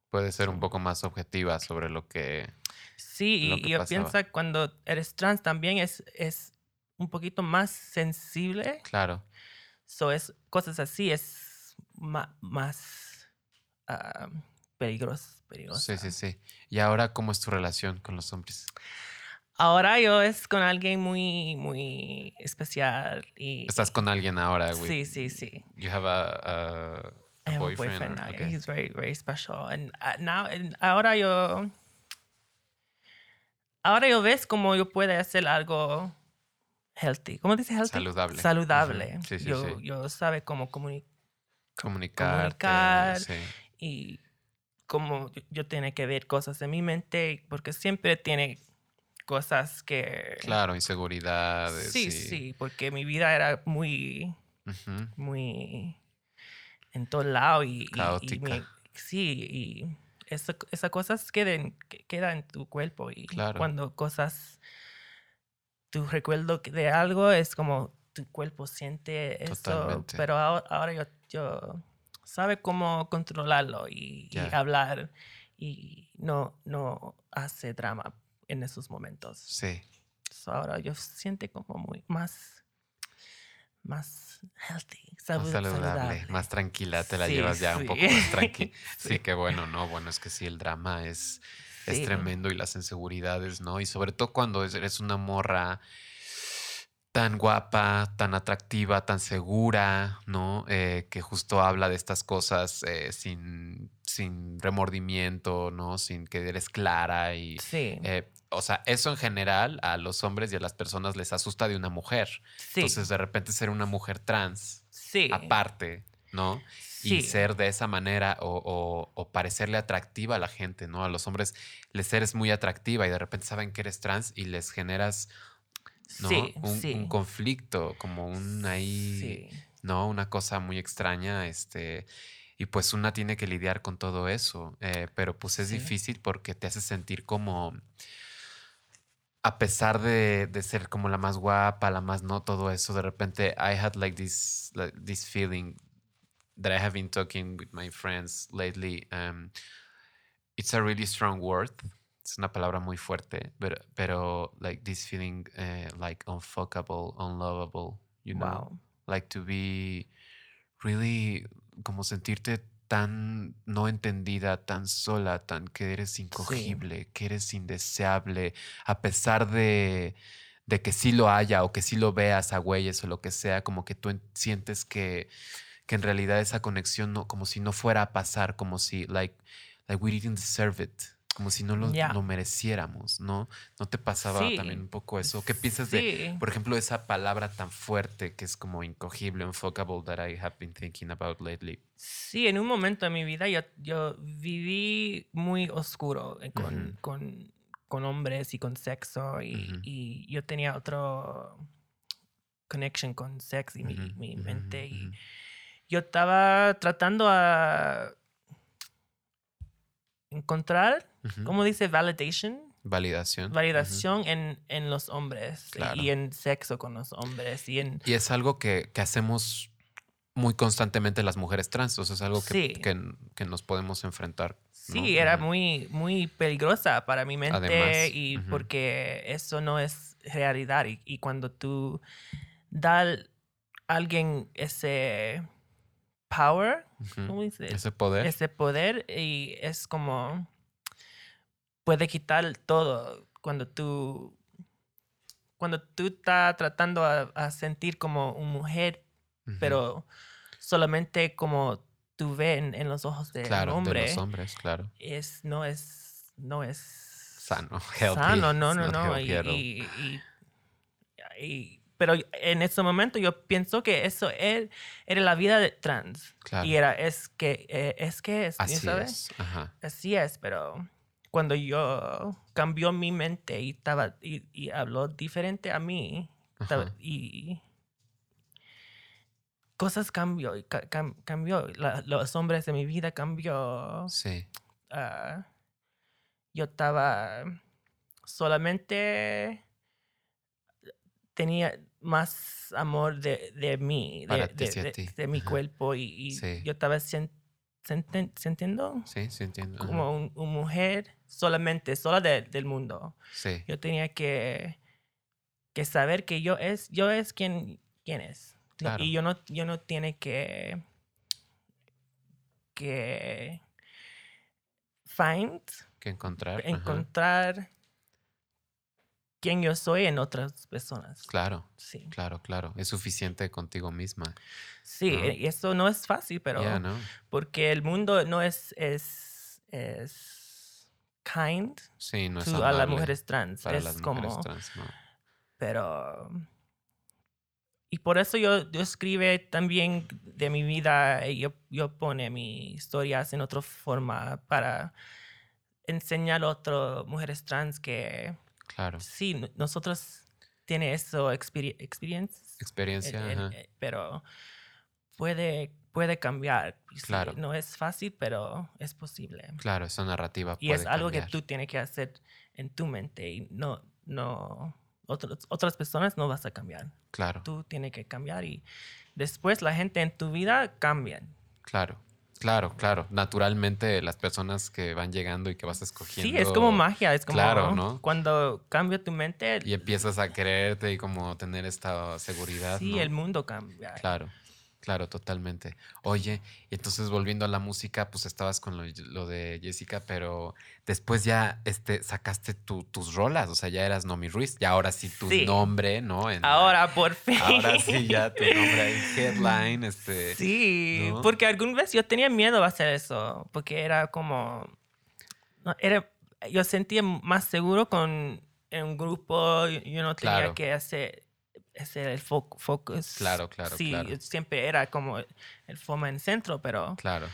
Puede ser un poco más objetiva sobre lo que... Sí, lo y yo pienso que cuando eres trans también es, es un poquito más sensible. Claro. So es cosas así, es ma- más ah, peligroso, peligrosa. Sí, sí, sí. ¿Y ahora cómo es tu relación con los hombres? Ahora yo es con alguien muy, muy especial y... Estás con alguien ahora, güey. Sí, sí, sí. You have a, a, a I have a boyfriend. boyfriend or- okay. He's very, very special. And uh, now, and ahora yo, ahora yo ves cómo yo puedo hacer algo healthy. ¿Cómo dice healthy? Saludable. Saludable. Ujú. Sí, sí, yo, sí. yo sabe cómo comunicar Comunicar. comunicar. Y cómo yo, yo tiene que ver cosas en mi mente porque siempre tiene cosas que Claro, inseguridades. sí, y- sí, porque mi vida era muy muy en todo lado y, y- y Caótica. me- sí, y esa- esas cosas quedan, que- quedan en tu cuerpo y Claro. cuando cosas, tu recuerdo de algo es como tu cuerpo siente eso, Totalmente. pero ahora, ahora yo, yo sabe cómo controlarlo y, y hablar y no, no hace drama en esos momentos. Sí. So, ahora yo siente como muy más más healthy, Más salu- saludable, saludable. más tranquila, te la Sí, llevas ya un poco más tranqui. *laughs* sí. Sí. qué bueno, no, bueno, es que sí, el drama es, es tremendo y las inseguridades, ¿no? Y sobre todo cuando es- eres una morra tan guapa, tan atractiva, tan segura, ¿no? Eh, que justo habla de estas cosas eh, sin, sin remordimiento, ¿no? Sin que eres clara y... Sí, eh, o sea, eso en general a los hombres y a las personas les asusta de una mujer. sí, Entonces, de repente ser una mujer trans, sí, aparte, ¿no? sí, Y ser de esa manera o, o- o parecerle atractiva a la gente, ¿no? A los hombres les eres muy atractiva y de repente saben que eres trans y les generas, ¿no? un, conflicto, como un ahí, ¿no? Una cosa muy extraña, este... Y pues una tiene que lidiar con todo eso, eh, pero pues es Sí. difícil porque te hace sentir como, a pesar de, de ser como la más guapa, la más no, todo eso, de repente I had like this, like, this feeling that I have been talking with my friends lately. Um, it's a really strong word. Es una palabra muy fuerte, pero, pero like this feeling uh, like unfuckable, unlovable, you know? wow, Like to be really, como sentirte tan no entendida, tan sola, tan que eres incogible, que eres indeseable, a pesar de, de que sí lo haya o que sí lo veas a güeyes o lo que sea, como que tú en- sientes que, que en realidad esa conexión no, como si no fuera a pasar, como si, like, like we didn't deserve it, como si no lo, Ya. lo mereciéramos, ¿no? ¿No te pasaba Sí. también un poco eso? ¿Qué piensas de, Sí. por ejemplo, esa palabra tan fuerte que es como incogible, unfuckable, that I have been thinking about lately? Sí, en un momento de mi vida yo, yo viví muy oscuro eh, con, Ujú. con, con hombres y con sexo y, Ujú. y yo tenía otro connection con sex y mi, Ujú, mi ujú, mente y yo estaba tratando a encontrar, Ujú. ¿cómo dice? Validation. Validación. Validación en, en los hombres Claro. y en sexo con los hombres y en... Y es algo que, que hacemos muy constantemente las mujeres trans, o sea, es algo que, Sí. que, que nos podemos enfrentar. ¿no? Sí, era muy, muy peligrosa para mi mente Además, y porque eso no es realidad y, y cuando tú das a alguien ese power, Ujú. ¿cómo dice? Ese poder. Ese poder y es como puede quitar todo cuando tú cuando tú estás tratando a, a sentir como una mujer, pero solamente como tú ves en, en los ojos de claro, hombre de los hombres, claro. es no es no es Sano, *laughs* healthy. sano no no no y, y- y- y- pero en ese momento yo pienso que eso era, era la vida de trans Claro. y era es que eh, es que es Así ¿sabes? es. Ajá. así es pero cuando yo cambió mi mente y estaba y, y habló diferente a mí estaba- y cosas cambió cam- cambió La- los hombres de mi vida cambió Sí. ah, yo estaba solamente tenía más amor de, de mí, de, de- de- mi cuerpo y, y Sí. yo estaba sien- senten- sintiendo Sí, sí entiendo. ajá. como un- una mujer solamente, sola de- del mundo. Yo tenía que, que saber que yo es, yo es quien, quien es. Claro. Y yo no, yo no tiene que, que find, Que encontrar. ajá. Quién yo soy en otras personas. Claro, Sí. claro, claro. Es suficiente contigo misma. Sí, Ajá. y eso no es fácil, pero Ya, ¿no? porque el mundo no es, es, es kind Sí, no es to- a las mujeres trans. para es las como, mujeres trans, ¿no? pero y por eso yo, yo escribe también de mi vida y yo, yo pone mis historias en otra forma para enseñar a otras mujeres trans que Claro. sí no- nosotros tiene eso experi experiencia Experiencia, ajá. pero puede puede cambiar sí, Claro. no es fácil pero es posible Claro, esa narrativa y es algo cambiar. que tú tienes que hacer en tu mente y no, no, otros- otras personas no vas a cambiar. Claro, Tú tienes que cambiar y después la gente en tu vida cambian. claro, claro, claro. Naturalmente las personas que van llegando y que vas escogiendo. Sí, es como magia, es como Claro, ¿no? cuando cambia tu mente, Y empiezas a quererte y como tener esta seguridad. sí, ¿no? el mundo cambia. Claro, claro, totalmente. Oye, entonces volviendo a la música, pues estabas con lo, lo de Jessica, pero después ya este, sacaste tu- tus rolas, o sea, ya eras Nomi Ruiz, y ahora sí tu Sí. nombre, ¿no? En Ahora por *laughs* fin. ahora sí ya tu nombre ahí, headline, este. Sí, ¿no? porque alguna vez yo tenía miedo a hacer eso, porque era como, no, era, yo sentía más seguro con en un grupo, yo yo no tenía Claro. que hacer, hacer el fo- focus. Claro, claro, Sí, claro. siempre era como el forma en centro, pero Claro.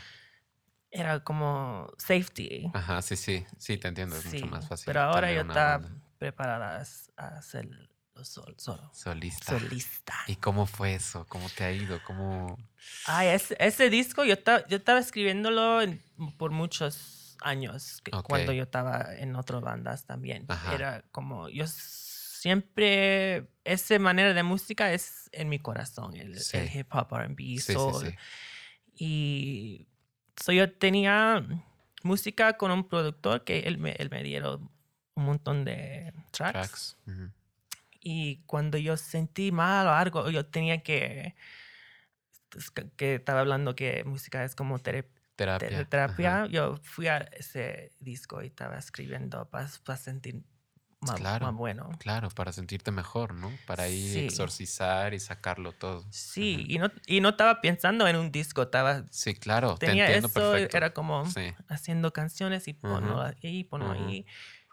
era como safety. Ajá, sí, sí, sí, te entiendo, es Sí, mucho más fácil. Pero ahora yo estaba banda preparada a hacerlo sol, solo. solista. Solista. ¿Y cómo fue eso? ¿Cómo te ha ido? ¿Cómo? Ay, ese, ese disco yo, yo estaba escribiéndolo en- por muchos años, que- Ok. cuando yo estaba en otras bandas también. Ajá. Era como, yo siempre, esa manera de música es en mi corazón, el, Sí. el hip hop, RB, Sí, sí, soul. sí. Y so yo tenía música con un productor que él me, él me dieron un montón de tracks. Tracks. Y cuando yo sentí mal o algo, yo tenía que. es que- estaba hablando que música es como tera- terapia. de terapia, yo fui a ese disco y estaba escribiendo para, sentir más, Claro. más bueno. Claro, para sentirte mejor, ¿no? Para ir Sí. exorcizar y sacarlo todo. Sí, y no, y no estaba pensando en un disco, estaba, Sí, claro, te tenía entiendo eso, perfecto. era como Sí. haciendo canciones y ponlo ahí, ponlo Ujú. ahí.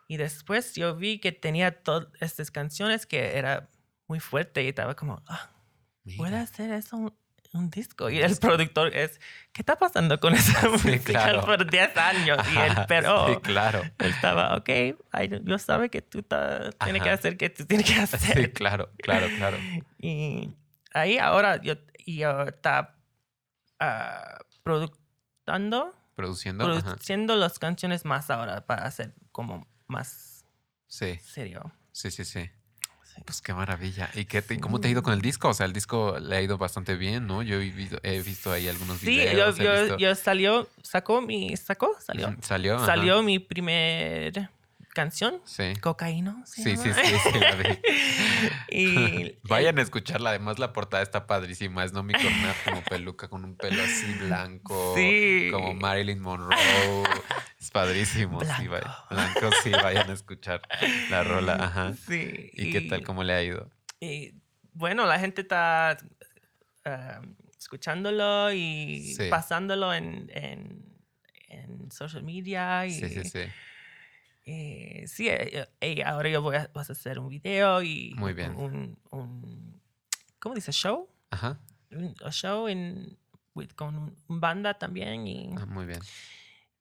Y después yo vi que tenía todas estas canciones que era muy fuerte y estaba como, ah, ¿puedo hacer eso un, disco? Y el productor es, ¿qué está pasando con esa *laughs* Sí, música claro. por 10 años? Y él, Ajá, *laughs* pero Sí, claro. él estaba, ok, ay, yo sabe que tú tienes que Ajá. hacer que tú tienes que *laughs* hacer. Sí, claro, claro, claro. Y ahí ahora yo, yo está ah, productando, Produciendo. Ajá. produciendo las canciones más ahora para hacer como más Sí, serio. sí, sí, sí. Sí. Pues qué maravilla. ¿Y qué te- cómo te ha ido con el disco? O sea, el disco le ha ido bastante bien, ¿no? Yo he visto, he visto ahí algunos Sí, yo, videos. he yo, salió, sacó mi, sacó, salió, Salió. ajá. salió mi primer canción, Sí. Cocaíno. Sí, sí, sí, sí, la vi. *laughs* y *laughs* Vayan a escucharla. Además, la portada está padrísima. Es Nomi una como peluca, con un pelo así blanco. Sí. Como Marilyn Monroe. Es padrísimo. Sí, Blanco. vaya- Blanco, sí, vayan a escuchar la rola. Ajá. Sí. ¿Y qué tal? ¿Cómo le ha ido? Y bueno, la gente está ah, escuchándolo y Sí. pasándolo en, en, en social media. Y, Sí, sí, sí. Y sí, eh, eh, ahora yo voy a, vas a hacer un video y Muy bien. Un, un ¿cómo dice? Show. Ajá. Un show en, with- con un, banda también y, Ah, muy bien.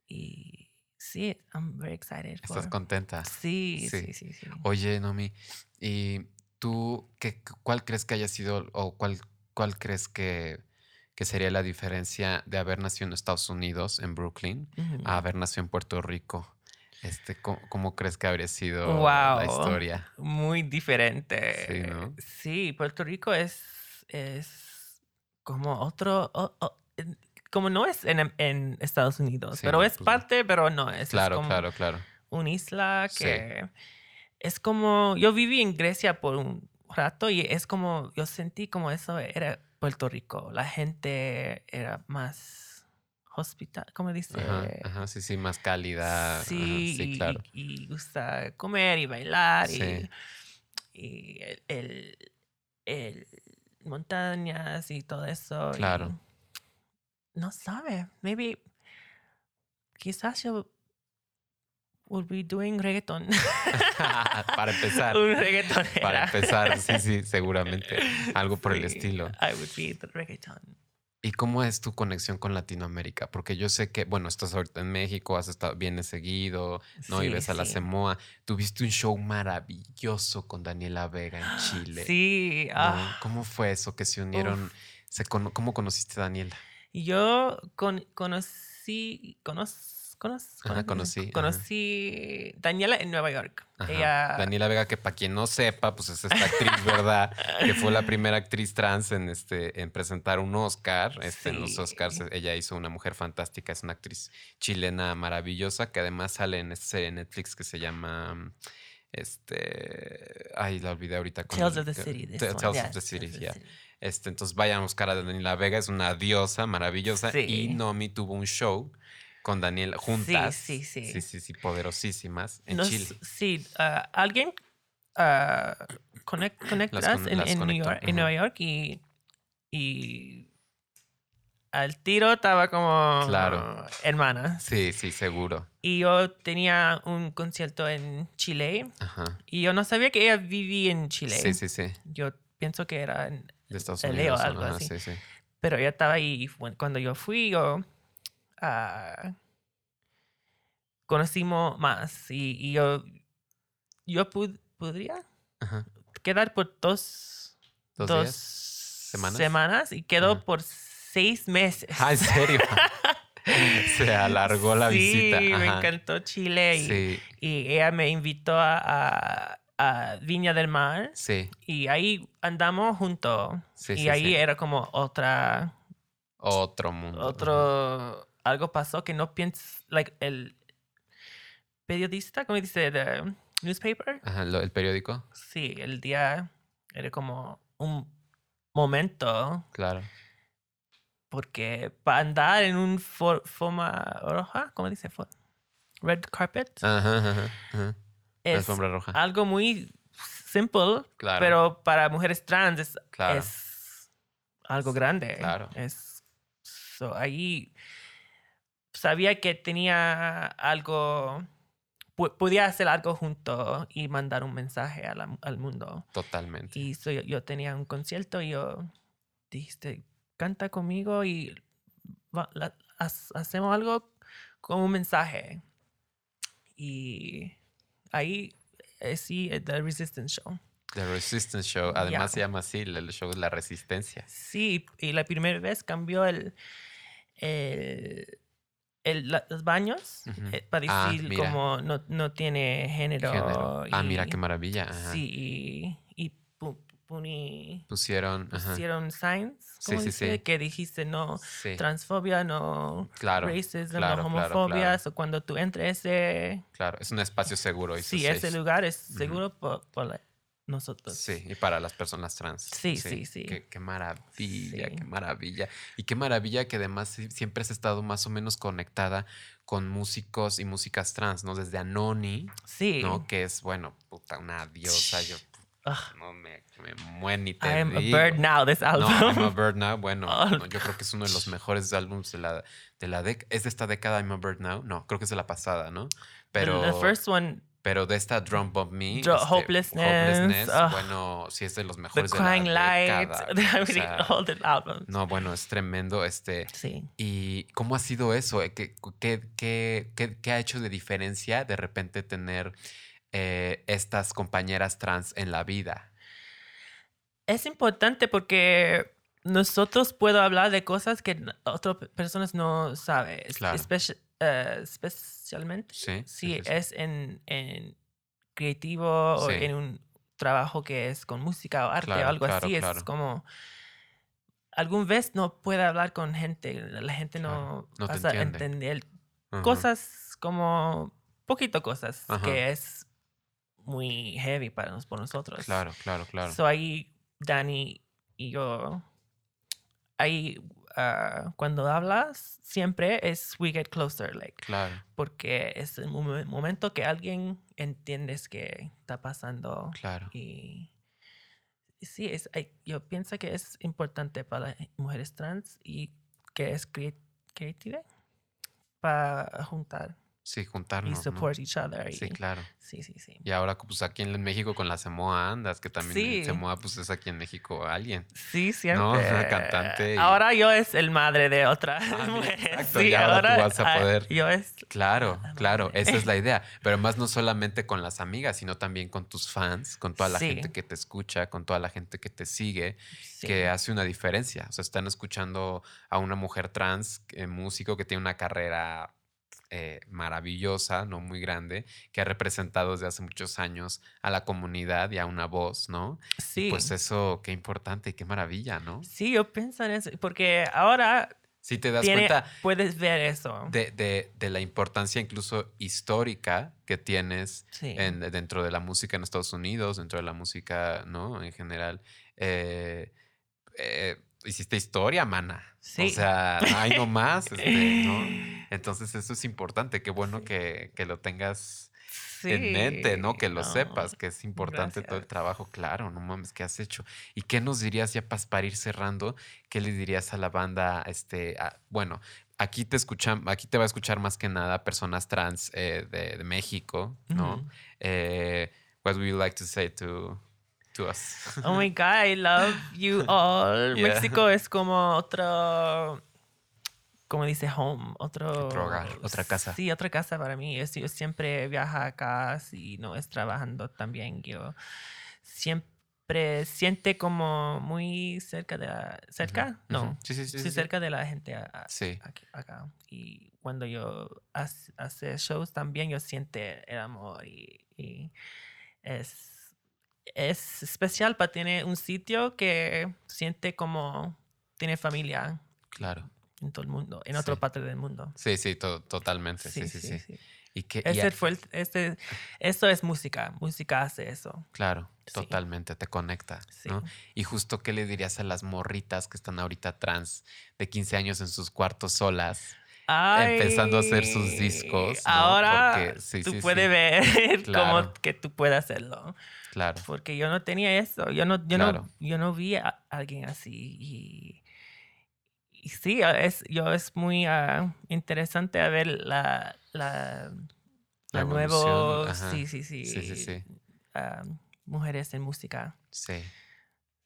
y sí, I'm very excited. ¿Estás for- contenta? Sí, Sí. sí, sí, sí. Oye, Nomi, ¿y tú qué, cuál crees que haya sido o cuál, cuál crees que, que sería la diferencia de haber nacido en Estados Unidos, en Brooklyn, a haber nacido en Puerto Rico? Este, ¿cómo, cómo crees que habría sido la historia? Muy diferente. Sí, ¿no? Sí, Puerto Rico es, es como otro, como no es en, en Estados Unidos, Sí, pero es pues parte, pero no es. es Claro, como claro, claro. Una isla Sí. que es como, yo viví en Grecia por un rato y es como, yo sentí como eso era Puerto Rico. La gente era más hospital, ¿cómo dice? Ajá, ajá, sí, sí, más cálida. ajá, Sí, y, claro. y gusta comer y bailar Sí. y, y el, el- el montañas y todo eso. y Claro. no sabe, maybe quizás yo will be doing reggaeton. *laughs* Para empezar. Un reggaeton. Para empezar, sí, sí, *laughs* seguramente. Algo por el estilo. I would be the reggaeton. ¿Y cómo es tu conexión con Latinoamérica? Porque yo sé que, bueno, estás ahorita en México, has estado, vienes seguido, ¿no? y ves a la. Semoa. Tuviste un show maravilloso con Daniela Vega en *gasps* Chile. Sí, ¿no? ah, ¿Cómo fue eso que se unieron? uf. Se cono- ¿Cómo conociste a Daniela? Yo con- conocí, conoz, Ajá, conocí, ajá. conocí Daniela en Nueva York. Ajá. Ella, Daniela Vega, que para quien no sepa, pues es esta actriz, *laughs* ¿verdad? que fue la primera actriz trans en, este, en presentar un Oscar. Este, En los. Oscars ella hizo una mujer fantástica, es una actriz chilena maravillosa que además sale en esta serie Netflix que se llama... Este. Ay, la olvidé ahorita. con Tales el- of the City. one, Tales of the City, ya. Este, entonces vayan a buscar a Daniela Vega, es una diosa maravillosa. Y. Nomi tuvo un show con Daniela juntas. sí, sí. Sí, sí, sí, poderosísimas en Nos- Chile. Sí, ah, alguien ah, conect, conectas con- en, en New York, en ujú. Nueva York y, y al tiro estaba como Claro. hermana. Sí, sí, seguro. Y yo tenía un concierto en Chile Ajá. y yo no sabía que ella vivía en Chile. Sí, sí, sí. Yo pienso que era en De Estados Unidos. algo ajá, así. Sí, sí. Pero ella estaba ahí y cuando yo fui, yo ah, conocimos más y, y yo, yo pud- podría Ajá. quedar por dos, ¿Dos, dos días? ¿Semanas? semanas y quedó Ajá. por seis meses. Ah, ¿en serio? *laughs* Se alargó la sí, visita. me Ajá. encantó Chile y, Sí, y ella me invitó a, a- a Viña del Mar sí, y ahí andamos juntos sí. y sí, ahí sí. era como otra Otro mundo. ajá. Algo pasó que no piensas like el periodista cómo dice the newspaper Ajá, lo- el periódico, sí el día era como un momento claro. porque para andar en un for- forma roja, ¿cómo dice? For- red carpet, Ajá, ajá, ajá. La es roja. algo muy simple, Claro. pero para mujeres trans es, Claro. es algo grande. Claro. Es, so, ahí sabía que tenía algo, podía hacer algo junto y mandar un mensaje a la- al mundo. Totalmente. Y so, yo, yo tenía un concierto y yo dijiste, canta conmigo y va- la- ha- hacemos algo con un mensaje. Y ahí eh, sí, eh, The Resistance Show. The Resistance Show. Además Ya. se llama así, el show de la resistencia. Sí, y la primera vez cambió el, el, el- los baños Ujú. eh, para Ah, decir mira. como no, no tiene género. Género. Ah, mira qué maravilla. Ajá. Sí, y, y pu- puni- Pusieron. ajá. pusieron signs, Sí, sí, dice, sí. que dijiste no transfobia, no Claro. racism, claro, no homofobia. claro. So, cuando tú entres ese, Claro, es un espacio seguro. y sí, ese safe. lugar es seguro por, por la- nosotros. Sí, y para las personas trans. Sí, sí, sí. Qué, qué maravilla, Sí. qué maravilla. Y qué maravilla que además sí- siempre has estado más o menos conectada con músicos y músicas trans, ¿no? Desde Anoni, Sí. ¿no? Que es, bueno, puta, una diosa. Yo Ugh, no me, me muero ni te I am a digo. bird now, this No, album. I'm a Bird Now, bueno, *laughs* Oh. no, yo creo que es uno de los mejores álbumes de la, de la década. ¿Es de esta década I'm a Bird Now? No, creo que es de la pasada, ¿no? Pero, The first one, pero de esta Drum Bump Me, este, Hopelessness, Hopelessness, ah. bueno, sí es de los The mejores de Crying la Light, *laughs* o sea, *laughs* all the albums. no, bueno, es tremendo, este... Sí. ¿Y cómo ha sido eso? Eh, ¿Qué, qué, qué, qué- ha hecho de diferencia de repente tener eh, estas compañeras trans en la vida? Es importante porque nosotros puedo hablar de cosas que otras pe- personas no saben. Claro. eh, especialmente Sí, si sí. es en, en creativo o Sí. en un trabajo que es con música o arte Claro, o algo claro, así. claro. Es como... Algún vez no puede hablar con gente, la gente no, no vas a entender Ujú. cosas como poquito cosas Ajá. que es muy heavy para nos, por nosotros. Claro, claro, claro. So ahí Dani y yo, ahí ah, cuando hablas siempre es we get closer, like, Claro, porque es el momen- momento que alguien entiendes que está pasando claro. y sí, es, yo pienso que es importante para las mujeres trans y que es crea- creativa para juntar Sí, y juntarnos. ¿no? support each other. Sí, y- claro. sí, sí, sí. Y ahora, pues aquí en México con la Semoa andas, que también Sí. Semoa, pues es aquí en México alguien. Sí, siempre. No, una cantante y- Ahora yo es el madre de otra mira, mujer. exacto, Sí, y ahora tú vas a ah, poder- Yo es. Claro, La claro, esa es la idea. *laughs* Pero más no solamente con las amigas, sino también con tus fans, con toda la Sí. gente que te escucha, con toda la gente que te sigue, sí. que hace una diferencia. O sea, están escuchando a una mujer trans, eh, músico que tiene una carrera eh, maravillosa, no muy grande, que ha representado desde hace muchos años a la comunidad y a una voz, ¿no? Sí. Pues eso, qué importante y qué maravilla, ¿no? Sí, yo pienso en eso. Porque ahora Si te das tiene- cuenta puedes ver eso. de, de- de la importancia incluso histórica que tienes sí. en- dentro de la música en Estados Unidos, dentro de la música, ¿no? En general. Eh, eh, hiciste historia, mana. O Sí. sea, no hay no más, este, ¿no? *laughs* Entonces eso es importante. Qué bueno Sí. que, que lo tengas Sí, en mente, ¿no? Que lo no, sepas, que es importante todo el trabajo. Claro, no mames, ¿qué has hecho? ¿Y qué nos dirías ya para ir cerrando? ¿Qué le dirías a la banda? Este, a- bueno, aquí te escuchan, aquí te va a escuchar más que nada personas trans eh, de, de México, ¿no? Eh, what would you like to say to, to us? Oh my God, I love you *laughs* all. Yeah. México es como otro, como dice home, otro, Otro hogar, otra casa. Sí, otra casa para mí. Yo, yo siempre viajo acá, si no es trabajando también. Yo siempre siente como muy cerca de la, cerca, Ujú, no, ujú. Sí, sí, sí. sí, sí, sí. cerca de la gente a- aquí- acá. Y cuando yo hace, hace shows también yo siente el amor y, y es, es especial para tener un sitio que siente como tiene familia Claro. en todo el mundo, en otra Sí. parte del mundo. Sí, sí, to- totalmente. Sí, sí, sí. Y que, fue el- este, eso es música. Música hace eso. Claro, totalmente, te conecta. Y justo, ¿qué le dirías a las morritas que están ahorita trans de 15 años en sus cuartos solas? Empezando a hacer sus discos, ¿no? Ahora Porque- sí, tú sí, puedes sí. ver *laughs* Claro. cómo que tú puedes hacerlo. Claro, Porque yo no tenía eso. Yo no, yo Claro. no, yo no vi a alguien así. Y, y sí, es, yo es muy ah, interesante a ver la, la, La sí, sí, sí, Sí, sí, sí. ah, mujeres en música. sí,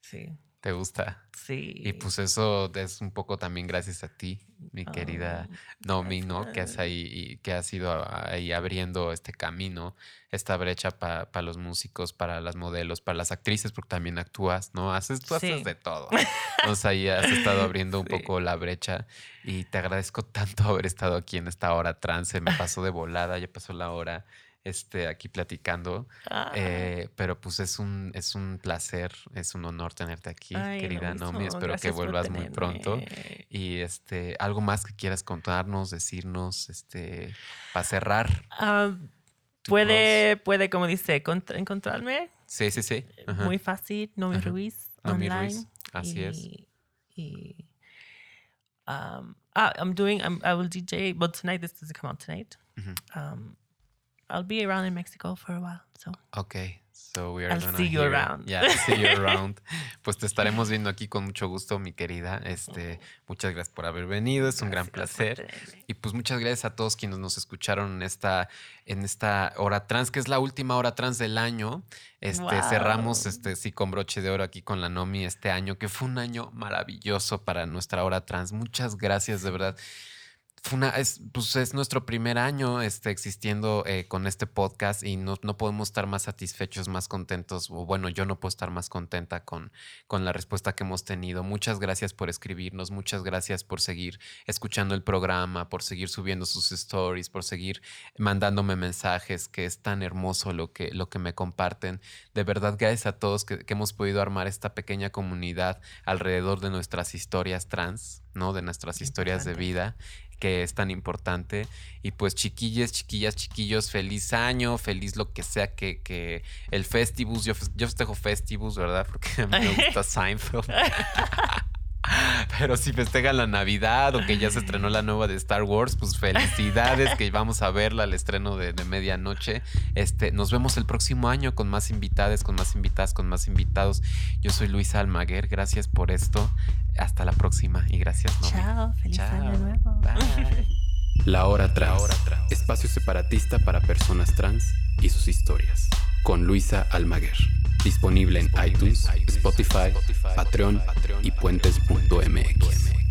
Sí, te gusta. sí. Y pues eso es un poco también gracias a ti, mi querida Nomi, ¿no? Que has ahí, y que has ido ahí abriendo este camino, esta brecha para los músicos, para las modelos, para las actrices, porque también actúas, ¿no? Haces, tú haces Sí. de todo. *laughs* Entonces ahí has estado abriendo un Sí. poco la brecha y te agradezco tanto haber estado aquí en esta hora trans. Se me pasó de volada, ya pasó la hora este, aquí platicando. Ah, Eh, pero pues es un, es un placer, es un honor tenerte aquí, ay, querida lo Nomi. Espero que gracias vuelvas muy pronto. Y este, algo más que quieras contarnos, decirnos, este, para cerrar. Ah, puede, puede, como dice, contra- encontrarme Sí, sí, sí. Ajá. muy fácil, Nomi Ajá. Ruiz, Nomi online. Ruiz, así es. y, um, ah, I'm doing, I'm, I will DJ, but tonight, this doesn't come out tonight. Um, I'll be around in Mexico for a while, so. Ok, so we are I'll gonna see you around. Yeah, see you *laughs* around. Pues te estaremos viendo aquí con mucho gusto, mi querida. Este, muchas gracias por haber venido, es un gran Gracias placer. Y pues muchas gracias a todos quienes nos escucharon en esta, en esta hora trans, que es la última hora trans del año. Este, Wow. cerramos este sí con broche de oro aquí con la Nomi este año, que fue un año maravilloso para nuestra hora trans. Muchas gracias, de verdad. Fue una, es, pues es nuestro primer año este, existiendo eh, con este podcast y no, no podemos estar más satisfechos, más contentos, o bueno, yo no puedo estar más contenta con, con la respuesta que hemos tenido. Muchas gracias por escribirnos, muchas gracias por seguir escuchando el programa, por seguir subiendo sus stories, por seguir mandándome mensajes, que es tan hermoso lo que, lo que me comparten. De verdad, gracias a todos que, que hemos podido armar esta pequeña comunidad alrededor de nuestras historias trans, ¿no? De nuestras historias de vida que es tan importante. Y pues chiquilles, chiquillas, chiquillos, feliz año, feliz lo que sea que, que el Festivus, yo, yo festejo Festivus, ¿verdad? Porque a mí me gusta *laughs* Seinfeld. *laughs* *laughs* Pero si festejan la Navidad o que ya se estrenó la nueva de Star Wars, pues felicidades que vamos a verla al estreno de, de medianoche. Este, nos vemos el próximo año con más invitadas, con más invitadas, con más invitados. Yo soy Luisa Almaguer, gracias por esto. Hasta la próxima y gracias, Nomi. Chao, feliz año nuevo. Bye. La Hora Trans, espacio separatista para personas trans y sus historias, con Luisa Almaguer. Disponible en iTunes, Spotify, Patreon y puentes.mx.